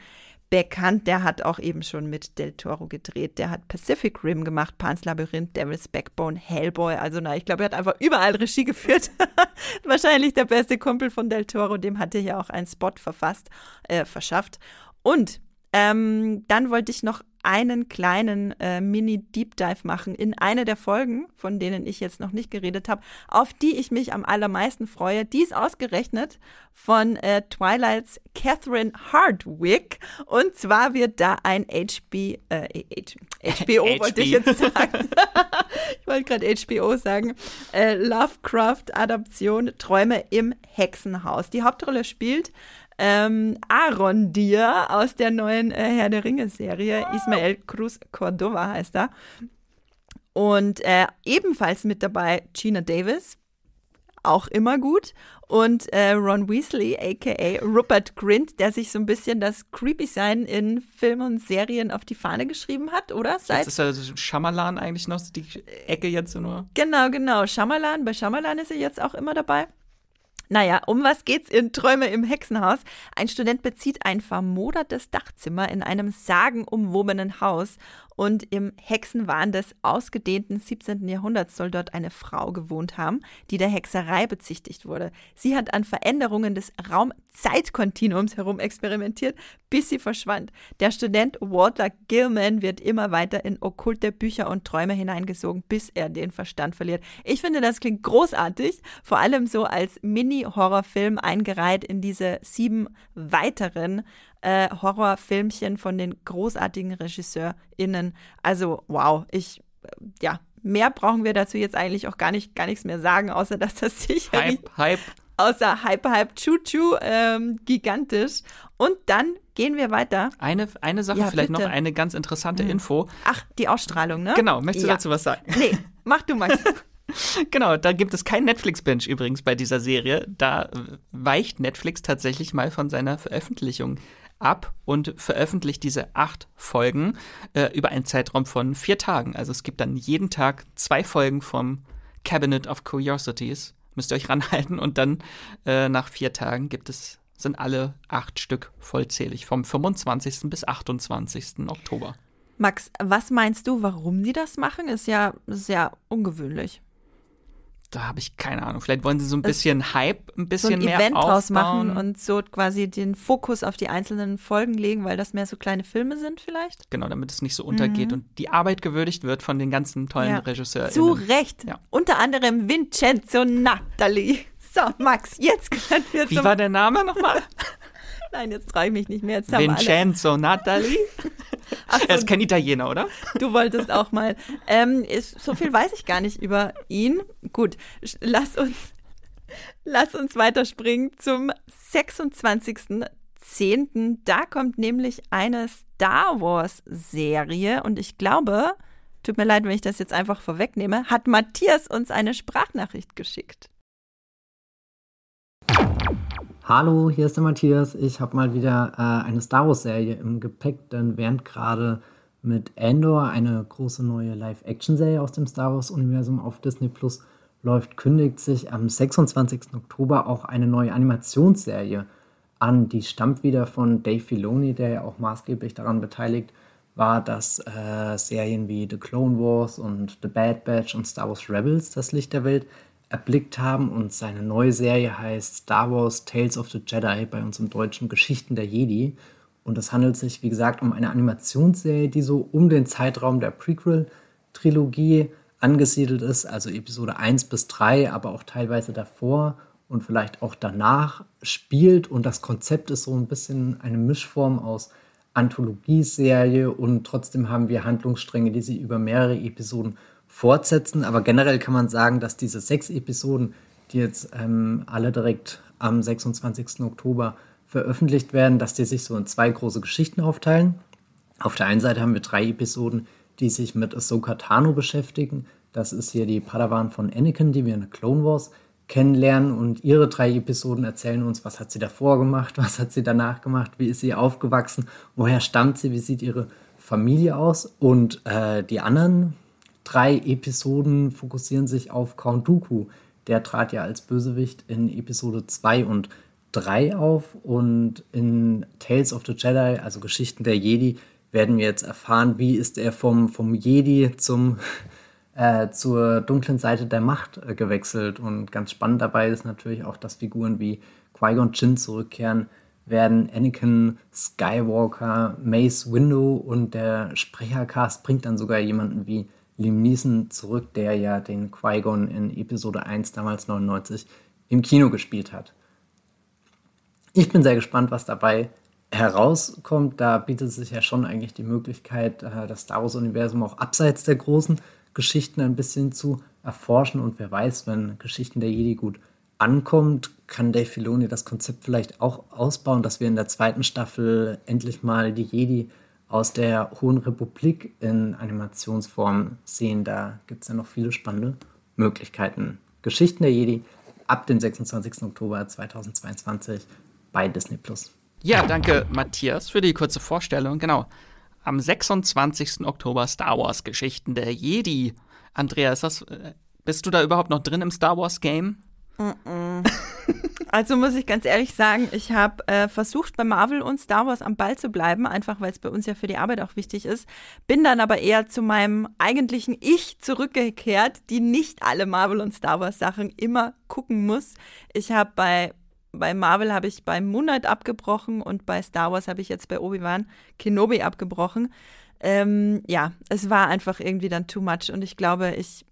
bekannt. Der hat auch eben schon mit Del Toro gedreht. Der hat Pacific Rim gemacht, Pan's Labyrinth, Devil's Backbone, Hellboy. Also na, ich glaube, er hat einfach überall Regie geführt. Wahrscheinlich der beste Kumpel von Del Toro. Dem hat er ja auch einen Spot verfasst, äh, verschafft. Und ähm, dann wollte ich noch einen kleinen äh, Mini-Deep Dive machen in eine der Folgen, von denen ich jetzt noch nicht geredet habe, auf die ich mich am allermeisten freue. Die ist ausgerechnet von äh, Twilights Catherine Hardwick. Und zwar wird da ein HB, äh, HBO wollte ich jetzt sagen. ich wollte gerade HBO sagen. Äh, Lovecraft-Adaption Träume im Hexenhaus. Die Hauptrolle spielt ähm, Aaron Dir aus der neuen äh, Herr der Ringe-Serie. Ismael Cruz Cordova heißt er. Und äh, ebenfalls mit dabei Gina Davis, auch immer gut. Und äh, Ron Weasley, aka Rupert Grint, der sich so ein bisschen das Creepy-Sein in Filmen und Serien auf die Fahne geschrieben hat, oder? Seit jetzt ist er Schamalan eigentlich noch die Ecke jetzt nur. Genau, genau. Schamalan, bei Schamalan ist er jetzt auch immer dabei. Naja, um was geht's in Träume im Hexenhaus? Ein Student bezieht ein vermodertes Dachzimmer in einem sagenumwobenen Haus und im Hexenwahn des ausgedehnten 17. Jahrhunderts soll dort eine Frau gewohnt haben, die der Hexerei bezichtigt wurde. Sie hat an Veränderungen des Raum-Zeit-Kontinuums herum experimentiert, bis sie verschwand. Der Student Walter Gilman wird immer weiter in okkulte Bücher und Träume hineingesogen, bis er den Verstand verliert. Ich finde, das klingt großartig, vor allem so als Mini-Horrorfilm eingereiht in diese sieben weiteren äh, Horrorfilmchen von den großartigen RegisseurInnen. Also, wow, ich, äh, ja, mehr brauchen wir dazu jetzt eigentlich auch gar nicht, gar nichts mehr sagen, außer dass das sicherlich. Hype, Hype. Außer Hype, Hype, Choo, ähm, gigantisch. Und dann gehen wir weiter. Eine, eine Sache, ja, vielleicht bitte. noch eine ganz interessante hm. Info. Ach, die Ausstrahlung, ne? Genau, möchtest du ja. dazu was sagen? Nee, mach du mal. Genau, da gibt es kein Netflix-Bench übrigens bei dieser Serie. Da weicht Netflix tatsächlich mal von seiner Veröffentlichung ab und veröffentlicht diese acht Folgen äh, über einen Zeitraum von vier Tagen. Also es gibt dann jeden Tag zwei Folgen vom Cabinet of Curiosities. Müsst ihr euch ranhalten und dann äh, nach vier Tagen gibt es, sind alle acht Stück vollzählig, vom 25. bis 28. Oktober. Max, was meinst du, warum die das machen? Ist ja sehr ungewöhnlich da habe ich keine Ahnung. Vielleicht wollen sie so ein bisschen es Hype, ein bisschen so ein mehr Event aufbauen. draus machen und so quasi den Fokus auf die einzelnen Folgen legen, weil das mehr so kleine Filme sind vielleicht. Genau, damit es nicht so untergeht mhm. und die Arbeit gewürdigt wird von den ganzen tollen ja. Regisseuren. Zu Recht. Ja. Unter anderem Vincenzo Natali. So, Max, jetzt können wir Wie war der Name nochmal? Nein, jetzt traue ich mich nicht mehr. Jetzt Vincenzo Natali. Ach so, er ist kein Italiener, oder? Du wolltest auch mal. Ähm, ist, so viel weiß ich gar nicht über ihn. Gut, lass uns, lass uns weiterspringen zum 26.10. Da kommt nämlich eine Star Wars-Serie und ich glaube, tut mir leid, wenn ich das jetzt einfach vorwegnehme, hat Matthias uns eine Sprachnachricht geschickt. Hallo, hier ist der Matthias. Ich habe mal wieder äh, eine Star Wars-Serie im Gepäck, denn während gerade mit Andor eine große neue Live-Action-Serie aus dem Star Wars-Universum auf Disney Plus läuft, kündigt sich am 26. Oktober auch eine neue Animationsserie an. Die stammt wieder von Dave Filoni, der ja auch maßgeblich daran beteiligt war, dass äh, Serien wie The Clone Wars und The Bad Batch und Star Wars Rebels das Licht der Welt erblickt haben und seine neue Serie heißt Star Wars Tales of the Jedi, bei uns im Deutschen Geschichten der Jedi. Und es handelt sich, wie gesagt, um eine Animationsserie, die so um den Zeitraum der Prequel-Trilogie angesiedelt ist, also Episode 1 bis 3, aber auch teilweise davor und vielleicht auch danach spielt. Und das Konzept ist so ein bisschen eine Mischform aus Anthologieserie und trotzdem haben wir Handlungsstränge, die sie über mehrere Episoden fortsetzen. Aber generell kann man sagen, dass diese sechs Episoden, die jetzt ähm, alle direkt am 26. Oktober veröffentlicht werden, dass die sich so in zwei große Geschichten aufteilen. Auf der einen Seite haben wir drei Episoden, die sich mit Ahsoka Tano beschäftigen. Das ist hier die Padawan von Anakin, die wir in der Clone Wars kennenlernen. Und ihre drei Episoden erzählen uns, was hat sie davor gemacht, was hat sie danach gemacht, wie ist sie aufgewachsen, woher stammt sie, wie sieht ihre Familie aus. Und äh, die anderen drei Episoden fokussieren sich auf Count Dooku, der trat ja als Bösewicht in Episode 2 und 3 auf und in Tales of the Jedi, also Geschichten der Jedi, werden wir jetzt erfahren, wie ist er vom, vom Jedi zum, äh, zur dunklen Seite der Macht äh, gewechselt. Und ganz spannend dabei ist natürlich auch, dass Figuren wie Qui-Gon Jinn zurückkehren werden, Anakin Skywalker, Mace Windu und der Sprechercast bringt dann sogar jemanden wie Liam Neeson zurück, der ja den Qui-Gon in Episode 1 damals 99 im Kino gespielt hat. Ich bin sehr gespannt, was dabei herauskommt. Da bietet sich ja schon eigentlich die Möglichkeit, äh, das Star Wars-Universum auch abseits der großen Geschichten ein bisschen zu erforschen. Und wer weiß, wenn Geschichten der Jedi gut ankommt, kann Dave Filoni das Konzept vielleicht auch ausbauen, dass wir in der zweiten Staffel endlich mal die Jedi aus der Hohen Republik in Animationsform sehen. Da gibt es ja noch viele spannende Möglichkeiten. Geschichten der Jedi ab dem 26. Oktober 2022 bei Disney Plus. Ja, danke Matthias für die kurze Vorstellung. Genau. Am 26. Oktober Star Wars Geschichten der Jedi. Andreas, das, äh, bist du da überhaupt noch drin im Star Wars Game? Also muss ich ganz ehrlich sagen, ich habe äh, versucht, bei Marvel und Star Wars am Ball zu bleiben, einfach weil es bei uns ja für die Arbeit auch wichtig ist. Bin dann aber eher zu meinem eigentlichen Ich zurückgekehrt, die nicht alle Marvel und Star Wars Sachen immer gucken muss. Ich habe bei bei Marvel habe ich bei Moon Knight abgebrochen und bei Star Wars habe ich jetzt bei Obi-Wan Kenobi abgebrochen. Ähm, ja, es war einfach irgendwie dann too much und ich glaube, ich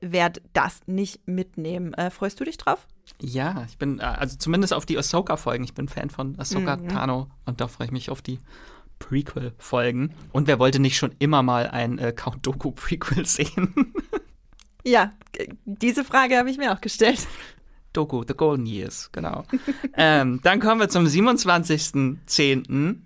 werde das nicht mitnehmen. Äh, freust du dich drauf? Ja, ich bin, äh, also zumindest auf die Ahsoka-Folgen. Ich bin Fan von Ahsoka mhm. Tano und da freue ich mich auf die Prequel-Folgen. Und wer wollte nicht schon immer mal ein äh, Count Doku-Prequel sehen? ja, diese Frage habe ich mir auch gestellt. Doku, The Golden Years, genau. ähm, dann kommen wir zum 27.10.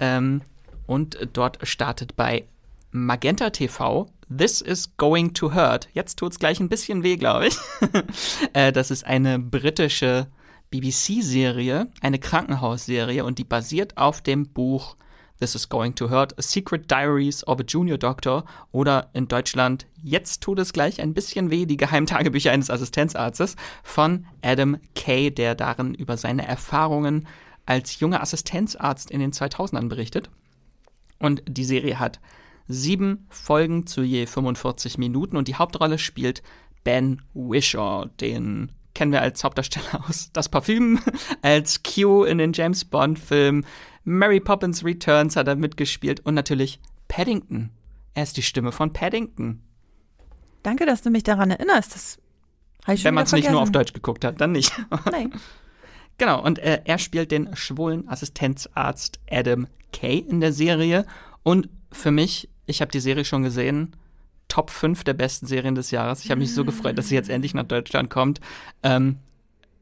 Ähm, und dort startet bei Magenta TV This is Going to Hurt. Jetzt tut es gleich ein bisschen weh, glaube ich. Äh, das ist eine britische BBC-Serie, eine Krankenhausserie und die basiert auf dem Buch This is Going to Hurt, A Secret Diaries of a Junior Doctor oder in Deutschland Jetzt tut es gleich ein bisschen weh, die Geheimtagebücher eines Assistenzarztes von Adam Kay, der darin über seine Erfahrungen als junger Assistenzarzt in den 2000ern berichtet. Und die Serie hat sieben Folgen zu je 45 Minuten und die Hauptrolle spielt Ben Wishaw, den kennen wir als Hauptdarsteller aus Das Parfüm, als Q in den James Bond-Filmen, Mary Poppins Returns hat er mitgespielt und natürlich Paddington. Er ist die Stimme von Paddington. Danke, dass du mich daran erinnerst. Das Wenn man es nicht nur auf Deutsch geguckt hat, dann nicht. Nein. genau, und äh, er spielt den schwulen Assistenzarzt Adam Kay in der Serie. Und für mich ich habe die Serie schon gesehen. Top 5 der besten Serien des Jahres. Ich habe mich so gefreut, dass sie jetzt endlich nach Deutschland kommt. Ähm,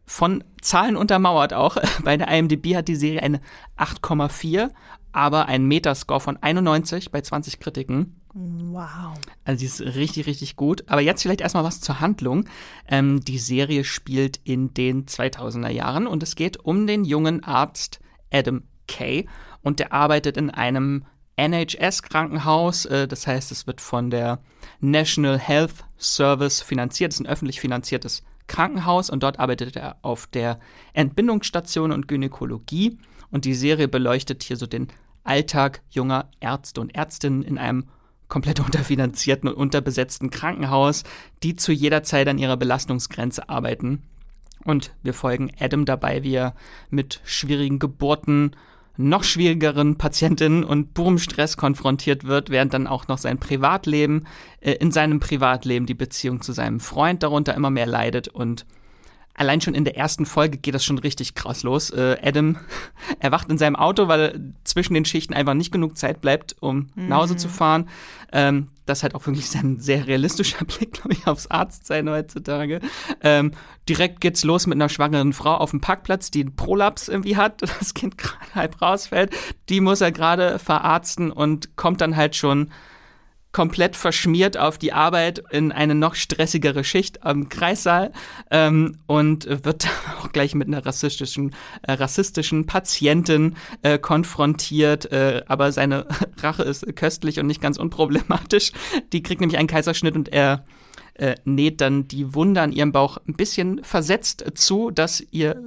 von Zahlen untermauert auch. Bei der IMDb hat die Serie eine 8,4, aber einen Metascore von 91 bei 20 Kritiken. Wow. Also die ist richtig, richtig gut. Aber jetzt vielleicht erstmal was zur Handlung. Ähm, die Serie spielt in den 2000er Jahren und es geht um den jungen Arzt Adam Kay und der arbeitet in einem NHS-Krankenhaus. Äh, das heißt, es wird von der National Health Service finanziert. Es ist ein öffentlich finanziertes Krankenhaus und dort arbeitet er auf der Entbindungsstation und Gynäkologie. Und die Serie beleuchtet hier so den Alltag junger Ärzte und Ärztinnen in einem komplett unterfinanzierten und unterbesetzten Krankenhaus, die zu jeder Zeit an ihrer Belastungsgrenze arbeiten. Und wir folgen Adam dabei, wie er mit schwierigen Geburten noch schwierigeren Patientinnen und purem Stress konfrontiert wird, während dann auch noch sein Privatleben, äh, in seinem Privatleben die Beziehung zu seinem Freund darunter immer mehr leidet und allein schon in der ersten Folge geht das schon richtig krass los. Äh, Adam erwacht in seinem Auto, weil zwischen den Schichten einfach nicht genug Zeit bleibt, um mhm. nach Hause zu fahren. Ähm, das ist halt auch wirklich ein sehr realistischer Blick, glaube ich, aufs Arztsein heutzutage. Ähm, direkt geht's los mit einer schwangeren Frau auf dem Parkplatz, die einen Prolaps irgendwie hat, das Kind gerade halb rausfällt. Die muss er gerade verarzten und kommt dann halt schon komplett verschmiert auf die Arbeit in eine noch stressigere Schicht am Kreissaal ähm, und wird auch gleich mit einer rassistischen, äh, rassistischen Patientin äh, konfrontiert. Äh, aber seine Rache ist köstlich und nicht ganz unproblematisch. Die kriegt nämlich einen Kaiserschnitt und er äh, näht dann die Wunde an ihrem Bauch ein bisschen versetzt zu, dass ihr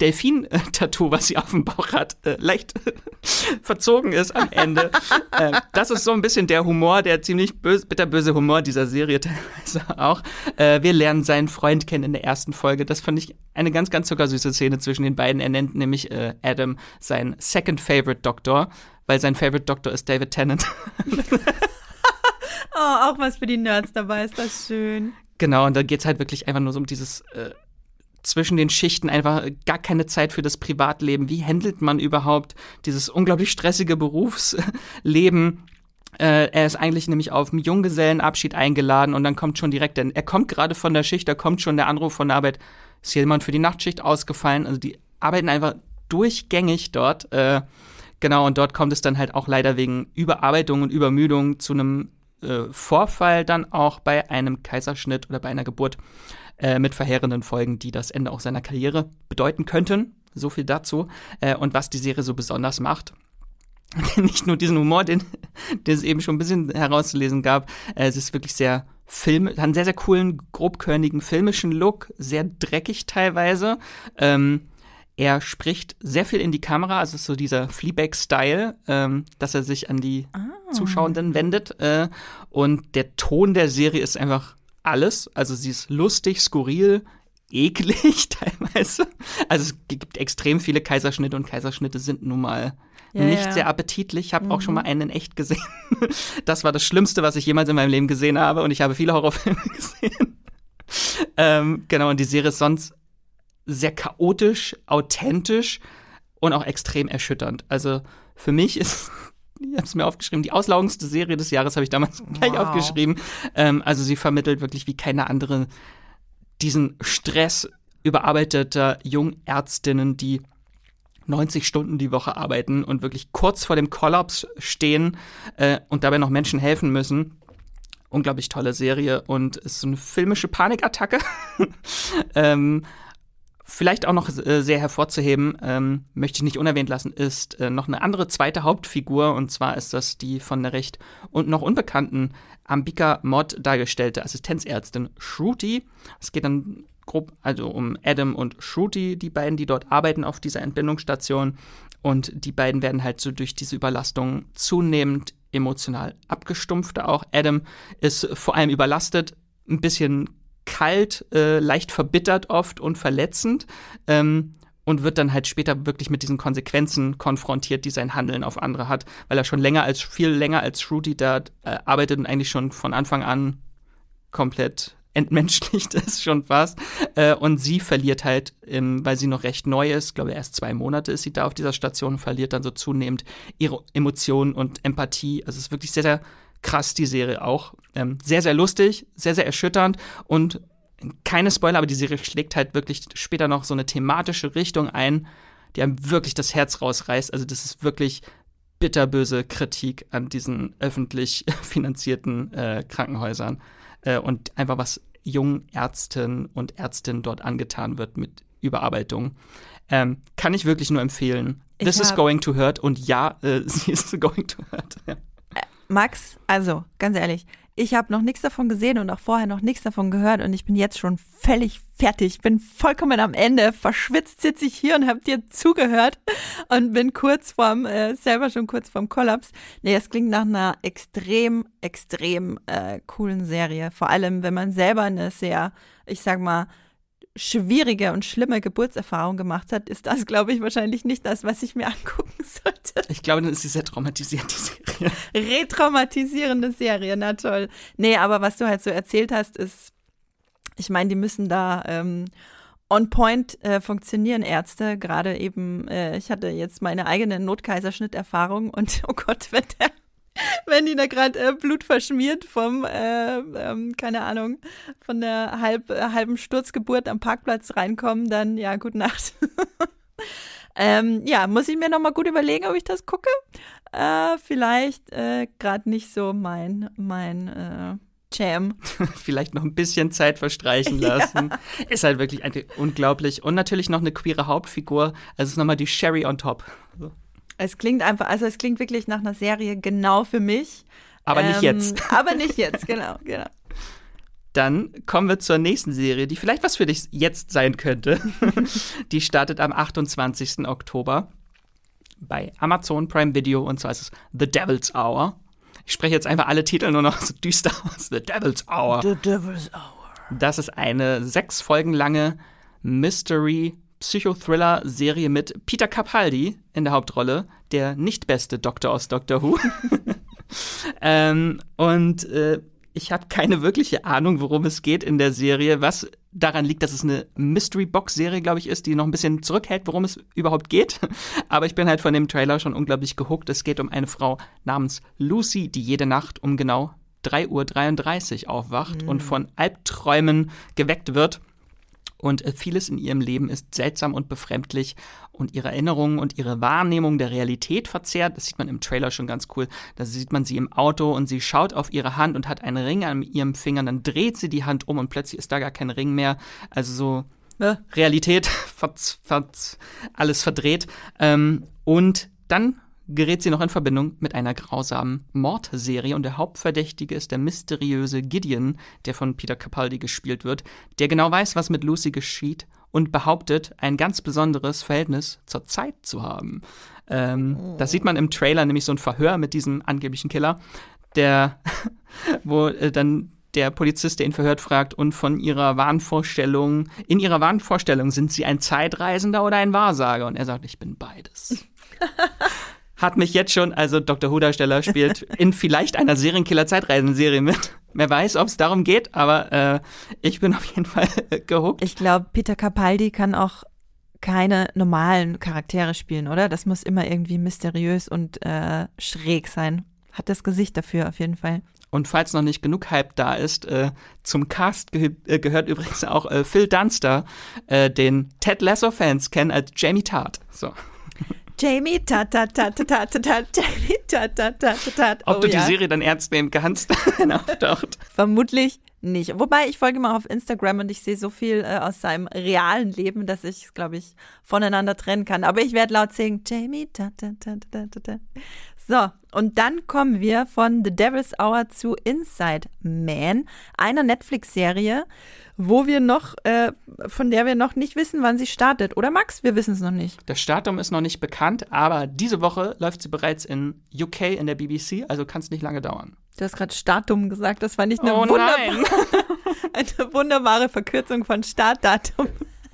Delfin-Tattoo, was sie auf dem Bauch hat, äh, leicht verzogen ist am Ende. äh, das ist so ein bisschen der Humor, der ziemlich böse, bitterböse Humor dieser Serie teilweise auch. Äh, wir lernen seinen Freund kennen in der ersten Folge. Das fand ich eine ganz, ganz zuckersüße Szene zwischen den beiden. Er nennt nämlich äh, Adam seinen Second Favorite Doktor, weil sein Favorite Doktor ist David Tennant. oh, auch was für die Nerds dabei ist das schön. Genau, und da geht es halt wirklich einfach nur so um dieses äh, zwischen den Schichten einfach gar keine Zeit für das Privatleben. Wie handelt man überhaupt dieses unglaublich stressige Berufsleben? Äh, er ist eigentlich nämlich auf einen Junggesellenabschied eingeladen und dann kommt schon direkt, denn er kommt gerade von der Schicht, da kommt schon der Anruf von der Arbeit, ist jemand für die Nachtschicht ausgefallen. Also die arbeiten einfach durchgängig dort. Äh, genau, und dort kommt es dann halt auch leider wegen Überarbeitung und Übermüdung zu einem äh, Vorfall dann auch bei einem Kaiserschnitt oder bei einer Geburt äh, mit verheerenden Folgen, die das Ende auch seiner Karriere bedeuten könnten. So viel dazu. Äh, und was die Serie so besonders macht. Nicht nur diesen Humor, den, den es eben schon ein bisschen herauszulesen gab. Äh, es ist wirklich sehr Film, hat einen sehr, sehr coolen, grobkörnigen filmischen Look, sehr dreckig teilweise. Ähm, er spricht sehr viel in die Kamera, also so dieser Fleabag-Style, ähm, dass er sich an die ah. Zuschauenden wendet. Äh, und der Ton der Serie ist einfach alles. Also sie ist lustig, skurril, eklig teilweise. Also es gibt extrem viele Kaiserschnitte und Kaiserschnitte sind nun mal ja, nicht ja. sehr appetitlich. Ich habe mhm. auch schon mal einen in echt gesehen. Das war das Schlimmste, was ich jemals in meinem Leben gesehen habe und ich habe viele Horrorfilme gesehen. ähm, genau, und die Serie ist sonst sehr chaotisch, authentisch und auch extrem erschütternd. Also für mich ist ich habe es mir aufgeschrieben, die auslaugendste Serie des Jahres habe ich damals gleich wow. aufgeschrieben. Ähm, also sie vermittelt wirklich wie keine andere diesen Stress überarbeiteter Jungärztinnen, die 90 Stunden die Woche arbeiten und wirklich kurz vor dem Kollaps stehen äh, und dabei noch Menschen helfen müssen. Unglaublich tolle Serie und ist so eine filmische Panikattacke. ähm, Vielleicht auch noch äh, sehr hervorzuheben, ähm, möchte ich nicht unerwähnt lassen, ist äh, noch eine andere zweite Hauptfigur und zwar ist das die von der recht und noch unbekannten Ambika Mod dargestellte Assistenzärztin Shruti. Es geht dann grob also um Adam und Shruti, die beiden, die dort arbeiten auf dieser Entbindungsstation und die beiden werden halt so durch diese Überlastung zunehmend emotional abgestumpft. Auch Adam ist vor allem überlastet, ein bisschen kalt, äh, leicht verbittert oft und verletzend. Ähm, und wird dann halt später wirklich mit diesen Konsequenzen konfrontiert, die sein Handeln auf andere hat, weil er schon länger als viel länger als Shruti da äh, arbeitet und eigentlich schon von Anfang an komplett entmenschlicht ist schon fast. Äh, und sie verliert halt, ähm, weil sie noch recht neu ist, glaube erst zwei Monate ist sie da auf dieser Station, verliert dann so zunehmend ihre Emotionen und Empathie. Also es ist wirklich sehr, sehr krass, die Serie auch. Ähm, sehr, sehr lustig, sehr, sehr erschütternd und keine Spoiler, aber die Serie schlägt halt wirklich später noch so eine thematische Richtung ein, die einem wirklich das Herz rausreißt. Also das ist wirklich bitterböse Kritik an diesen öffentlich finanzierten äh, Krankenhäusern äh, und einfach was jungen Ärzten und Ärztinnen dort angetan wird mit Überarbeitung. Ähm, kann ich wirklich nur empfehlen. This is going to hurt und ja, äh, sie ist going to hurt. Ja. Max, also ganz ehrlich, ich habe noch nichts davon gesehen und auch vorher noch nichts davon gehört und ich bin jetzt schon völlig fertig. Bin vollkommen am Ende. Verschwitzt sitze ich hier und habe dir zugehört und bin kurz vorm, äh, selber schon kurz vorm Kollaps. Nee, es klingt nach einer extrem, extrem äh, coolen Serie. Vor allem, wenn man selber eine sehr, ich sag mal, schwierige und schlimme Geburtserfahrung gemacht hat, ist das, glaube ich, wahrscheinlich nicht das, was ich mir angucken sollte. Ich glaube, dann ist sie sehr traumatisierend, die Serie. Retraumatisierende Serie, na toll. Nee, aber was du halt so erzählt hast, ist, ich meine, die müssen da ähm, on point äh, funktionieren, Ärzte. Gerade eben, äh, ich hatte jetzt meine eigene Notkaiserschnitterfahrung und oh Gott, wenn der wenn die da gerade äh, Blut verschmiert vom, äh, ähm, keine Ahnung, von der halb, äh, halben Sturzgeburt am Parkplatz reinkommen, dann ja, gute Nacht. ähm, ja, muss ich mir nochmal gut überlegen, ob ich das gucke. Äh, vielleicht äh, gerade nicht so mein, mein Jam. Vielleicht noch ein bisschen Zeit verstreichen lassen. Ja. Ist halt wirklich unglaublich. Und natürlich noch eine queere Hauptfigur. Also es ist nochmal die Sherry on top. So. Es klingt einfach, also es klingt wirklich nach einer Serie genau für mich. Aber ähm, nicht jetzt. aber nicht jetzt, genau, genau. Dann kommen wir zur nächsten Serie, die vielleicht was für dich jetzt sein könnte. die startet am 28. Oktober bei Amazon Prime Video und zwar ist es The Devil's Hour. Ich spreche jetzt einfach alle Titel nur noch so düster aus. The Devil's Hour. The Devil's Hour. Das ist eine sechs Folgen lange Mystery Psychothriller-Serie mit Peter Capaldi in der Hauptrolle, der nicht beste Doktor aus Doctor Who. ähm, und äh, ich habe keine wirkliche Ahnung, worum es geht in der Serie, was daran liegt, dass es eine Mystery-Box-Serie, glaube ich, ist, die noch ein bisschen zurückhält, worum es überhaupt geht. Aber ich bin halt von dem Trailer schon unglaublich gehuckt. Es geht um eine Frau namens Lucy, die jede Nacht um genau 3.33 Uhr aufwacht mhm. und von Albträumen geweckt wird. Und äh, vieles in ihrem Leben ist seltsam und befremdlich und ihre Erinnerungen und ihre Wahrnehmung der Realität verzerrt. Das sieht man im Trailer schon ganz cool. Da sieht man sie im Auto und sie schaut auf ihre Hand und hat einen Ring an ihrem Finger. Dann dreht sie die Hand um und plötzlich ist da gar kein Ring mehr. Also so ja. Realität, alles verdreht. Ähm, und dann gerät sie noch in Verbindung mit einer grausamen Mordserie und der Hauptverdächtige ist der mysteriöse Gideon, der von Peter Capaldi gespielt wird, der genau weiß, was mit Lucy geschieht und behauptet, ein ganz besonderes Verhältnis zur Zeit zu haben. Ähm, Das sieht man im Trailer, nämlich so ein Verhör mit diesem angeblichen Killer, der, wo äh, dann der Polizist, der ihn verhört, fragt, und von ihrer Wahnvorstellung, in ihrer Wahnvorstellung, sind sie ein Zeitreisender oder ein Wahrsager? Und er sagt, ich bin beides. hat mich jetzt schon, also Dr. Who-Darsteller spielt in vielleicht einer Serienkiller-Zeitreisenserie mit. Wer weiß, ob es darum geht, aber äh, ich bin auf jeden Fall gehuckt. Ich glaube, Peter Capaldi kann auch keine normalen Charaktere spielen, oder? Das muss immer irgendwie mysteriös und äh, schräg sein. Hat das Gesicht dafür auf jeden Fall. Und falls noch nicht genug Hype da ist, äh, zum Cast ge äh, gehört übrigens auch äh, Phil Dunster, äh, den Ted Lasso-Fans kennen als Jamie Tart. So. Jamie, ta ta ta ta ta ta ta, Jamie, ta ta ta ta ta. Ob oh, du ja. die Serie dann ernst nehmen kannst, wenn er auftaucht. Vermutlich nicht. Wobei ich folge mal auf Instagram und ich sehe so viel äh, aus seinem realen Leben, dass ich es, glaube ich, voneinander trennen kann. Aber ich werde laut singen, Jamie, ta ta ta ta ta ta. So, und dann kommen wir von The Devil's Hour zu Inside Man, einer Netflix-Serie, wo wir noch, äh, von der wir noch nicht wissen, wann sie startet. Oder Max? Wir wissen es noch nicht. Das Startdatum ist noch nicht bekannt, aber diese Woche läuft sie bereits in UK in der BBC, also kann es nicht lange dauern. Du hast gerade Startdatum gesagt, das war nicht eine, oh, wunderbare, eine wunderbare Verkürzung von Startdatum.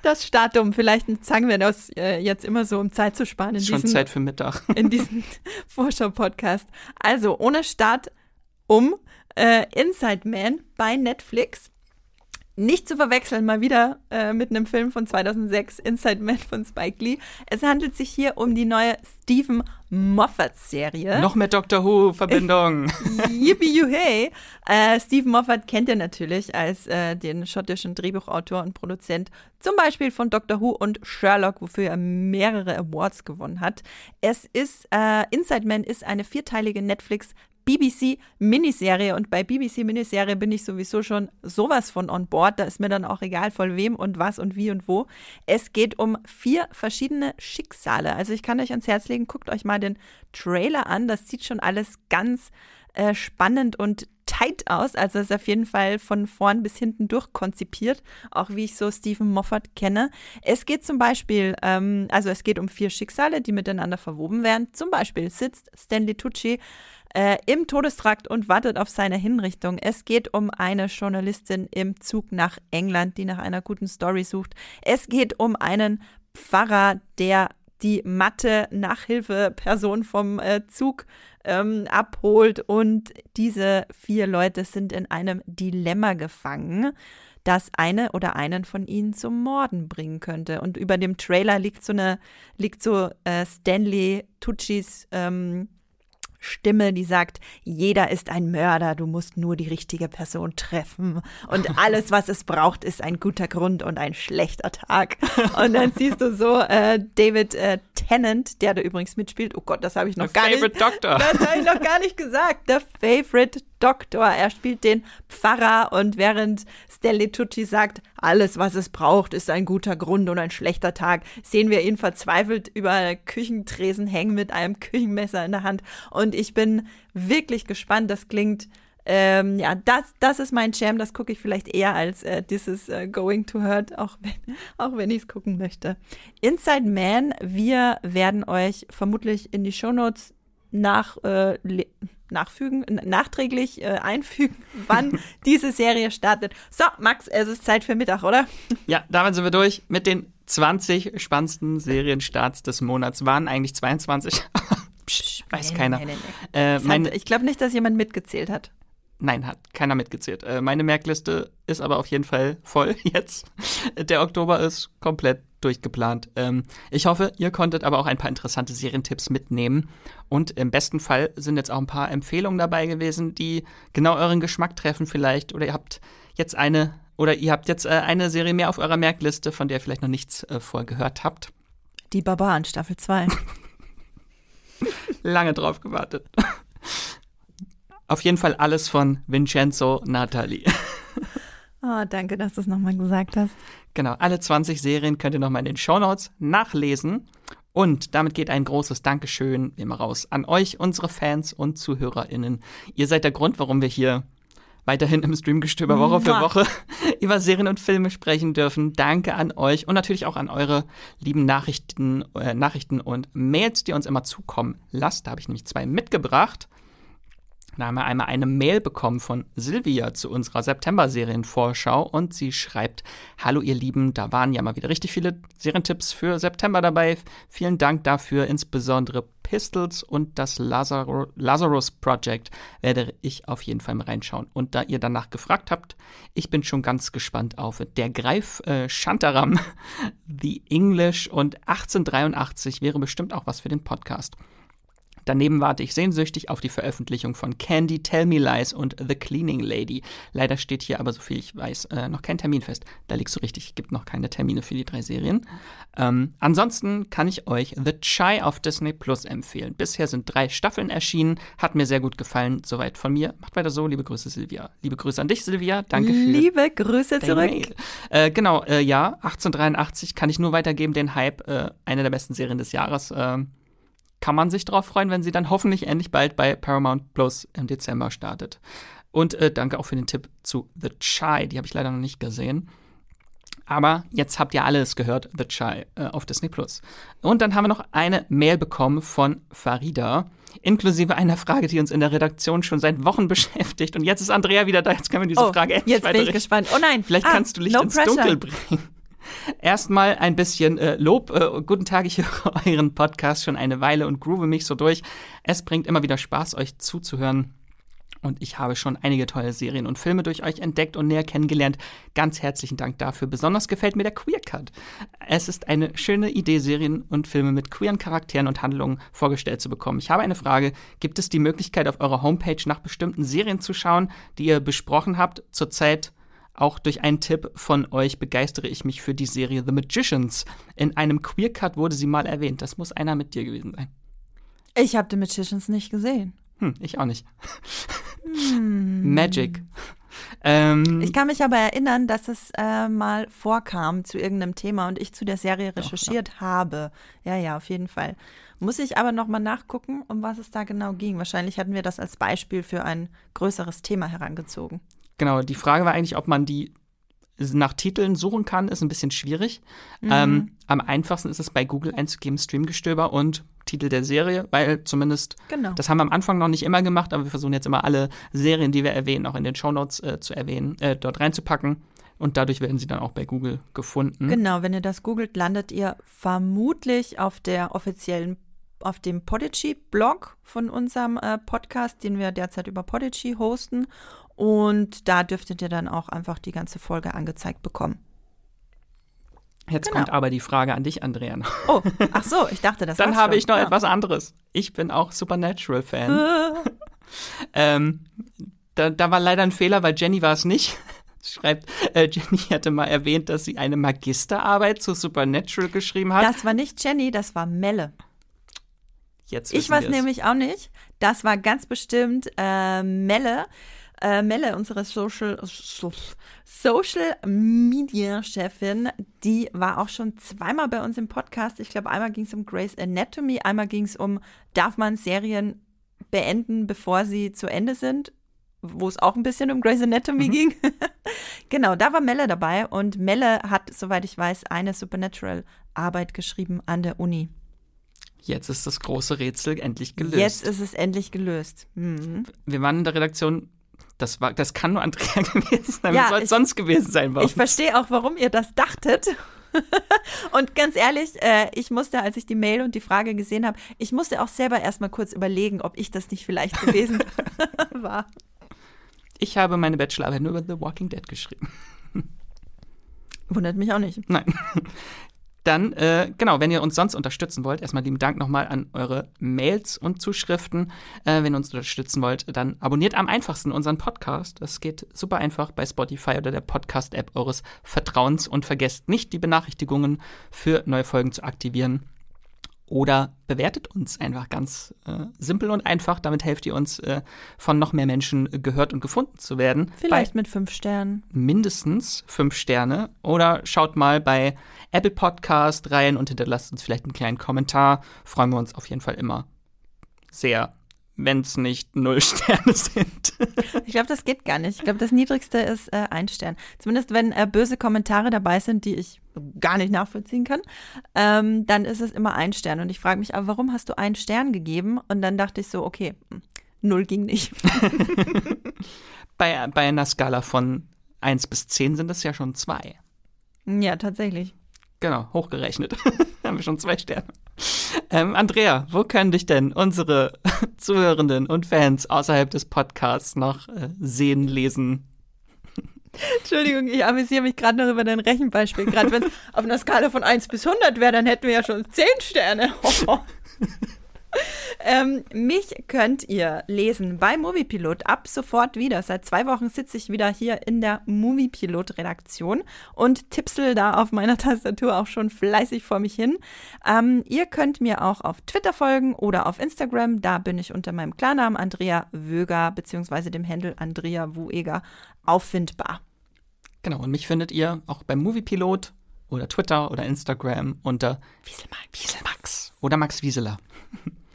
Das Startdatum, vielleicht sagen wir das äh, jetzt immer so, um Zeit zu sparen. In Schon diesen, Zeit für Mittag. In diesem Vorschau-Podcast. Also ohne Start um äh, Inside Man bei Netflix. Nicht zu verwechseln mal wieder äh, mit einem Film von 2006, Inside Man von Spike Lee. Es handelt sich hier um die neue Stephen Moffat-Serie. Noch mehr Doctor Who-Verbindung. Yippie hey. Äh, Stephen Moffat kennt ihr natürlich als äh, den schottischen Drehbuchautor und Produzent, zum Beispiel von Doctor Who und Sherlock, wofür er mehrere Awards gewonnen hat. Es ist, äh, Inside Man ist eine vierteilige Netflix- BBC-Miniserie und bei BBC-Miniserie bin ich sowieso schon sowas von on board. Da ist mir dann auch egal, von wem und was und wie und wo. Es geht um vier verschiedene Schicksale. Also ich kann euch ans Herz legen, guckt euch mal den Trailer an. Das sieht schon alles ganz äh, spannend und tight aus. Also ist auf jeden Fall von vorn bis hinten durchkonzipiert, auch wie ich so Stephen Moffat kenne. Es geht zum Beispiel, ähm, also es geht um vier Schicksale, die miteinander verwoben werden. Zum Beispiel sitzt Stanley Tucci äh, im Todestrakt und wartet auf seine Hinrichtung. Es geht um eine Journalistin im Zug nach England, die nach einer guten Story sucht. Es geht um einen Pfarrer, der die matte Nachhilfeperson vom äh, Zug ähm, abholt und diese vier Leute sind in einem Dilemma gefangen das eine oder einen von ihnen zum Morden bringen könnte. Und über dem Trailer liegt so eine, liegt so äh, Stanley Tuccis ähm, Stimme, die sagt, jeder ist ein Mörder, du musst nur die richtige Person treffen. Und alles, was es braucht, ist ein guter Grund und ein schlechter Tag. Und dann siehst du so äh, David äh, Tennant, der da übrigens mitspielt. Oh Gott, das habe ich noch The gar favorite nicht. Doctor. Das habe ich noch gar nicht gesagt. The Favorite Doktor. Er spielt den Pfarrer und während Stanley Tucci sagt, alles, was es braucht, ist ein guter Grund und ein schlechter Tag, sehen wir ihn verzweifelt über Küchentresen hängen mit einem Küchenmesser in der Hand. Und ich bin wirklich gespannt. Das klingt Ähm, ja, das, das ist mein Jam. Das gucke ich vielleicht eher als äh, This is uh, Going to Hurt, auch wenn, auch wenn ich es gucken möchte. Inside Man, wir werden euch vermutlich in die Shownotes nach, äh, nachfügen, nachträglich äh, einfügen, wann diese Serie startet. So, Max, es ist Zeit für Mittag, oder? Ja, damit sind wir durch mit den 20 spannendsten Serienstarts des Monats. Waren eigentlich 22. Psch, weiß nee, keiner. Nee, nee, äh, mein, ich glaube nicht, dass jemand mitgezählt hat. Nein, hat keiner mitgezählt. Äh, meine Merkliste ist aber auf jeden Fall voll jetzt. Der Oktober ist komplett durchgeplant. Ähm, ich hoffe, ihr konntet aber auch ein paar interessante Serientipps mitnehmen. Und im besten Fall sind jetzt auch ein paar Empfehlungen dabei gewesen, die genau euren Geschmack treffen vielleicht. Oder ihr habt jetzt eine oder ihr habt jetzt äh, eine Serie mehr auf eurer Merkliste, von der ihr vielleicht noch nichts äh, vorher gehört habt. Die Barbaren, Staffel 2. Lange drauf gewartet. Auf jeden Fall alles von Vincenzo Natali. Oh, danke, dass du es nochmal gesagt hast. Genau, alle 20 Serien könnt ihr nochmal in den Shownotes nachlesen. Und damit geht ein großes Dankeschön immer raus an euch, unsere Fans und ZuhörerInnen. Ihr seid der Grund, warum wir hier weiterhin im Streamgestöber Woche für Woche über Serien und Filme sprechen dürfen. Danke an euch und natürlich auch an eure lieben Nachrichten, äh, Nachrichten und Mails, die uns immer zukommen lasst. Da habe ich nämlich zwei mitgebracht. Wir einmal eine Mail bekommen von Silvia zu unserer September-Serienvorschau und sie schreibt: Hallo, ihr Lieben, da waren ja mal wieder richtig viele Serientipps für September dabei. Vielen Dank dafür, insbesondere Pistols und das Lazar Lazarus Project werde ich auf jeden Fall mal reinschauen. Und da ihr danach gefragt habt, ich bin schon ganz gespannt auf Der Greif äh, Shantaram, The English und 1883 wäre bestimmt auch was für den Podcast. Daneben warte ich sehnsüchtig auf die Veröffentlichung von Candy, Tell Me Lies und The Cleaning Lady. Leider steht hier aber, so viel ich weiß, äh, noch kein Termin fest. Da liegst du richtig, es gibt noch keine Termine für die drei Serien. Ähm, ansonsten kann ich euch The Chai auf Disney Plus empfehlen. Bisher sind drei Staffeln erschienen, hat mir sehr gut gefallen. Soweit von mir. Macht weiter so, liebe Grüße, Silvia. Liebe Grüße an dich, Silvia. Danke für Liebe Grüße zurück. Äh, genau, äh, ja, 1883 kann ich nur weitergeben, den Hype. Äh, eine der besten Serien des Jahres. Kann man sich darauf freuen, wenn sie dann hoffentlich endlich bald bei Paramount Plus im Dezember startet. Und äh, danke auch für den Tipp zu The Chai, die habe ich leider noch nicht gesehen. Aber jetzt habt ihr alles gehört, The Chai äh, auf Disney Plus. Und dann haben wir noch eine Mail bekommen von Farida, inklusive einer Frage, die uns in der Redaktion schon seit Wochen beschäftigt. Und jetzt ist Andrea wieder da, jetzt können wir diese oh, Frage endlich Jetzt bin ich gespannt. Oh nein. Vielleicht ah, kannst du Licht no ins pressure. Dunkel bringen. Erstmal ein bisschen äh, Lob. Äh, guten Tag, ich höre euren Podcast schon eine Weile und groove mich so durch. Es bringt immer wieder Spaß, euch zuzuhören. Und ich habe schon einige tolle Serien und Filme durch euch entdeckt und näher kennengelernt. Ganz herzlichen Dank dafür. Besonders gefällt mir der Queer Cut. Es ist eine schöne Idee, Serien und Filme mit queeren Charakteren und Handlungen vorgestellt zu bekommen. Ich habe eine Frage. Gibt es die Möglichkeit, auf eurer Homepage nach bestimmten Serien zu schauen, die ihr besprochen habt? Zurzeit auch durch einen Tipp von euch begeistere ich mich für die Serie The Magicians. In einem Queer Cut wurde sie mal erwähnt. Das muss einer mit dir gewesen sein. Ich habe The Magicians nicht gesehen. Hm, ich auch nicht. Hm. Magic. Ähm, ich kann mich aber erinnern, dass es äh, mal vorkam zu irgendeinem Thema und ich zu der Serie recherchiert doch, habe. Ja, ja, auf jeden Fall. Muss ich aber noch mal nachgucken, um was es da genau ging. Wahrscheinlich hatten wir das als Beispiel für ein größeres Thema herangezogen. Genau, die Frage war eigentlich, ob man die nach Titeln suchen kann, ist ein bisschen schwierig. Mhm. Ähm, am einfachsten ist es bei Google einzugeben, Streamgestöber und Titel der Serie, weil zumindest, genau. das haben wir am Anfang noch nicht immer gemacht, aber wir versuchen jetzt immer alle Serien, die wir erwähnen, auch in den Shownotes äh, zu erwähnen, äh, dort reinzupacken. Und dadurch werden sie dann auch bei Google gefunden. Genau, wenn ihr das googelt, landet ihr vermutlich auf der offiziellen, auf dem Podigy-Blog von unserem äh, Podcast, den wir derzeit über Podigy hosten. Und da dürftet ihr dann auch einfach die ganze Folge angezeigt bekommen. Jetzt genau. kommt aber die Frage an dich, Andrea. Oh, ach so, ich dachte, das Dann habe schon. ich noch ja. etwas anderes. Ich bin auch Supernatural-Fan. ähm, da, da, war leider ein Fehler, weil Jenny war es nicht. Schreibt, äh, Jenny hatte mal erwähnt, dass sie eine Magisterarbeit zu Supernatural geschrieben hat. Das war nicht Jenny, das war Melle. Jetzt ich weiß nämlich auch nicht. Das war ganz bestimmt äh, Melle. Äh, Melle, unsere Social, Social Media Chefin, die war auch schon zweimal bei uns im Podcast. Ich glaube, einmal ging es um Grey's Anatomy, einmal ging es um, darf man Serien beenden, bevor sie zu Ende sind? wo es auch ein bisschen um Grey's Anatomy mhm. ging. genau, da war Melle dabei und Melle hat, soweit ich weiß, eine Supernatural-Arbeit geschrieben an der Uni. Jetzt ist das große Rätsel endlich gelöst. Jetzt ist es endlich gelöst. Mhm. Wir waren in der Redaktion das, war, das kann nur Andrea gewesen sein. Ja, Wie soll es sonst gewesen sein? Ich verstehe auch, warum ihr das dachtet. und ganz ehrlich, äh, ich musste, als ich die Mail und die Frage gesehen habe, ich musste auch selber erstmal kurz überlegen, ob ich das nicht vielleicht gewesen war. Ich habe meine Bachelorarbeit nur über The Walking Dead geschrieben. Wundert mich auch nicht. Nein. Dann, äh, genau, wenn ihr uns sonst unterstützen wollt, erstmal lieben Dank nochmal an eure Mails und Zuschriften. Äh, wenn ihr uns unterstützen wollt, dann abonniert am einfachsten unseren Podcast. Das geht super einfach bei Spotify oder der Podcast-App eures Vertrauens und vergesst nicht, die Benachrichtigungen für neue Folgen zu aktivieren. Oder bewertet uns einfach ganz äh, simpel und einfach. Damit helft ihr uns, äh, von noch mehr Menschen gehört und gefunden zu werden. Vielleicht bei mit fünf Sternen. Mindestens fünf Sterne. Oder schaut mal bei Apple Podcast rein und hinterlasst uns vielleicht einen kleinen Kommentar. Freuen wir uns auf jeden Fall immer sehr wenn es nicht null Sterne sind. ich glaube, das geht gar nicht. Ich glaube, das Niedrigste ist äh, ein Stern. Zumindest wenn äh, böse Kommentare dabei sind, die ich gar nicht nachvollziehen kann, ähm, dann ist es immer ein Stern. Und ich frage mich, aber warum hast du einen Stern gegeben? Und dann dachte ich so, okay, hm, null ging nicht. bei, bei einer Skala von 1 bis 10 sind es ja schon zwei. Ja, tatsächlich. Genau, hochgerechnet. haben wir schon zwei Sterne. Ähm, Andrea, wo können dich denn unsere Zuhörenden und Fans außerhalb des Podcasts noch äh, sehen, lesen? Entschuldigung, ich amüsiere mich gerade noch über dein Rechenbeispiel. Gerade wenn es auf einer Skala von 1 bis 100 wäre, dann hätten wir ja schon 10 Sterne. Ähm, mich könnt ihr lesen bei Moviepilot ab sofort wieder. Seit zwei Wochen sitze ich wieder hier in der Moviepilot-Redaktion und tipsel da auf meiner Tastatur auch schon fleißig vor mich hin. Ähm, ihr könnt mir auch auf Twitter folgen oder auf Instagram. Da bin ich unter meinem Klarnamen Andrea Wöger bzw. dem Handel Andrea Wueger auffindbar. Genau, und mich findet ihr auch beim Moviepilot oder Twitter oder Instagram unter Wieselmax, Wieselmax oder Max Wieseler.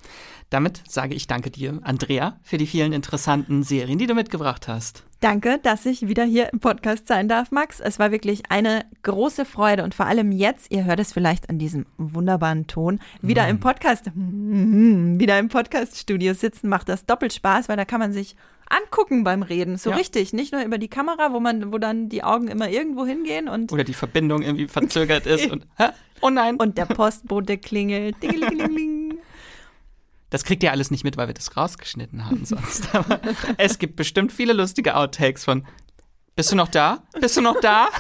Damit sage ich danke dir, Andrea, für die vielen interessanten Serien, die du mitgebracht hast. Danke, dass ich wieder hier im Podcast sein darf, Max. Es war wirklich eine große Freude und vor allem jetzt, ihr hört es vielleicht an diesem wunderbaren Ton, wieder mm. im Podcast, mm, wieder im Podcast-Studio sitzen, macht das doppelt Spaß, weil da kann man sich angucken beim Reden, so ja. richtig, nicht nur über die Kamera, wo man, wo dann die Augen immer irgendwo hingehen und oder die Verbindung irgendwie verzögert ist und oh nein und der Postbote klingelt. Das kriegt ihr alles nicht mit, weil wir das rausgeschnitten haben sonst. Aber es gibt bestimmt viele lustige Outtakes von bist du noch da? Bist du noch da?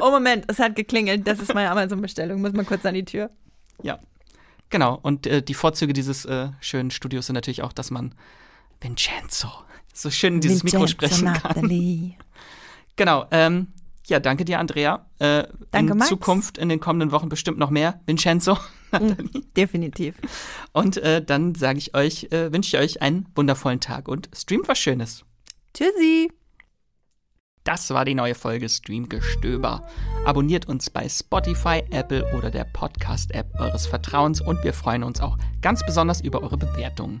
Oh Moment, es hat geklingelt. Das ist meine Amazon-Bestellung. Muss mal kurz an die Tür. Ja. Genau. Und äh, die Vorzüge dieses äh, schönen Studios sind natürlich auch, dass man Vincenzo so schön in dieses Vincenzo Mikro sprechen kann. Genau. Ähm, ja, danke dir, Andrea. Äh, danke, in Max. Zukunft in den kommenden Wochen bestimmt noch mehr. Vincenzo. Mhm, definitiv. Und äh, dann sage ich euch, äh, wünsche ich euch einen wundervollen Tag und streamt was Schönes. Tschüssi. Das war die neue Folge Streamgestöber. Abonniert uns bei Spotify, Apple oder der Podcast-App eures Vertrauens und wir freuen uns auch ganz besonders über eure Bewertungen.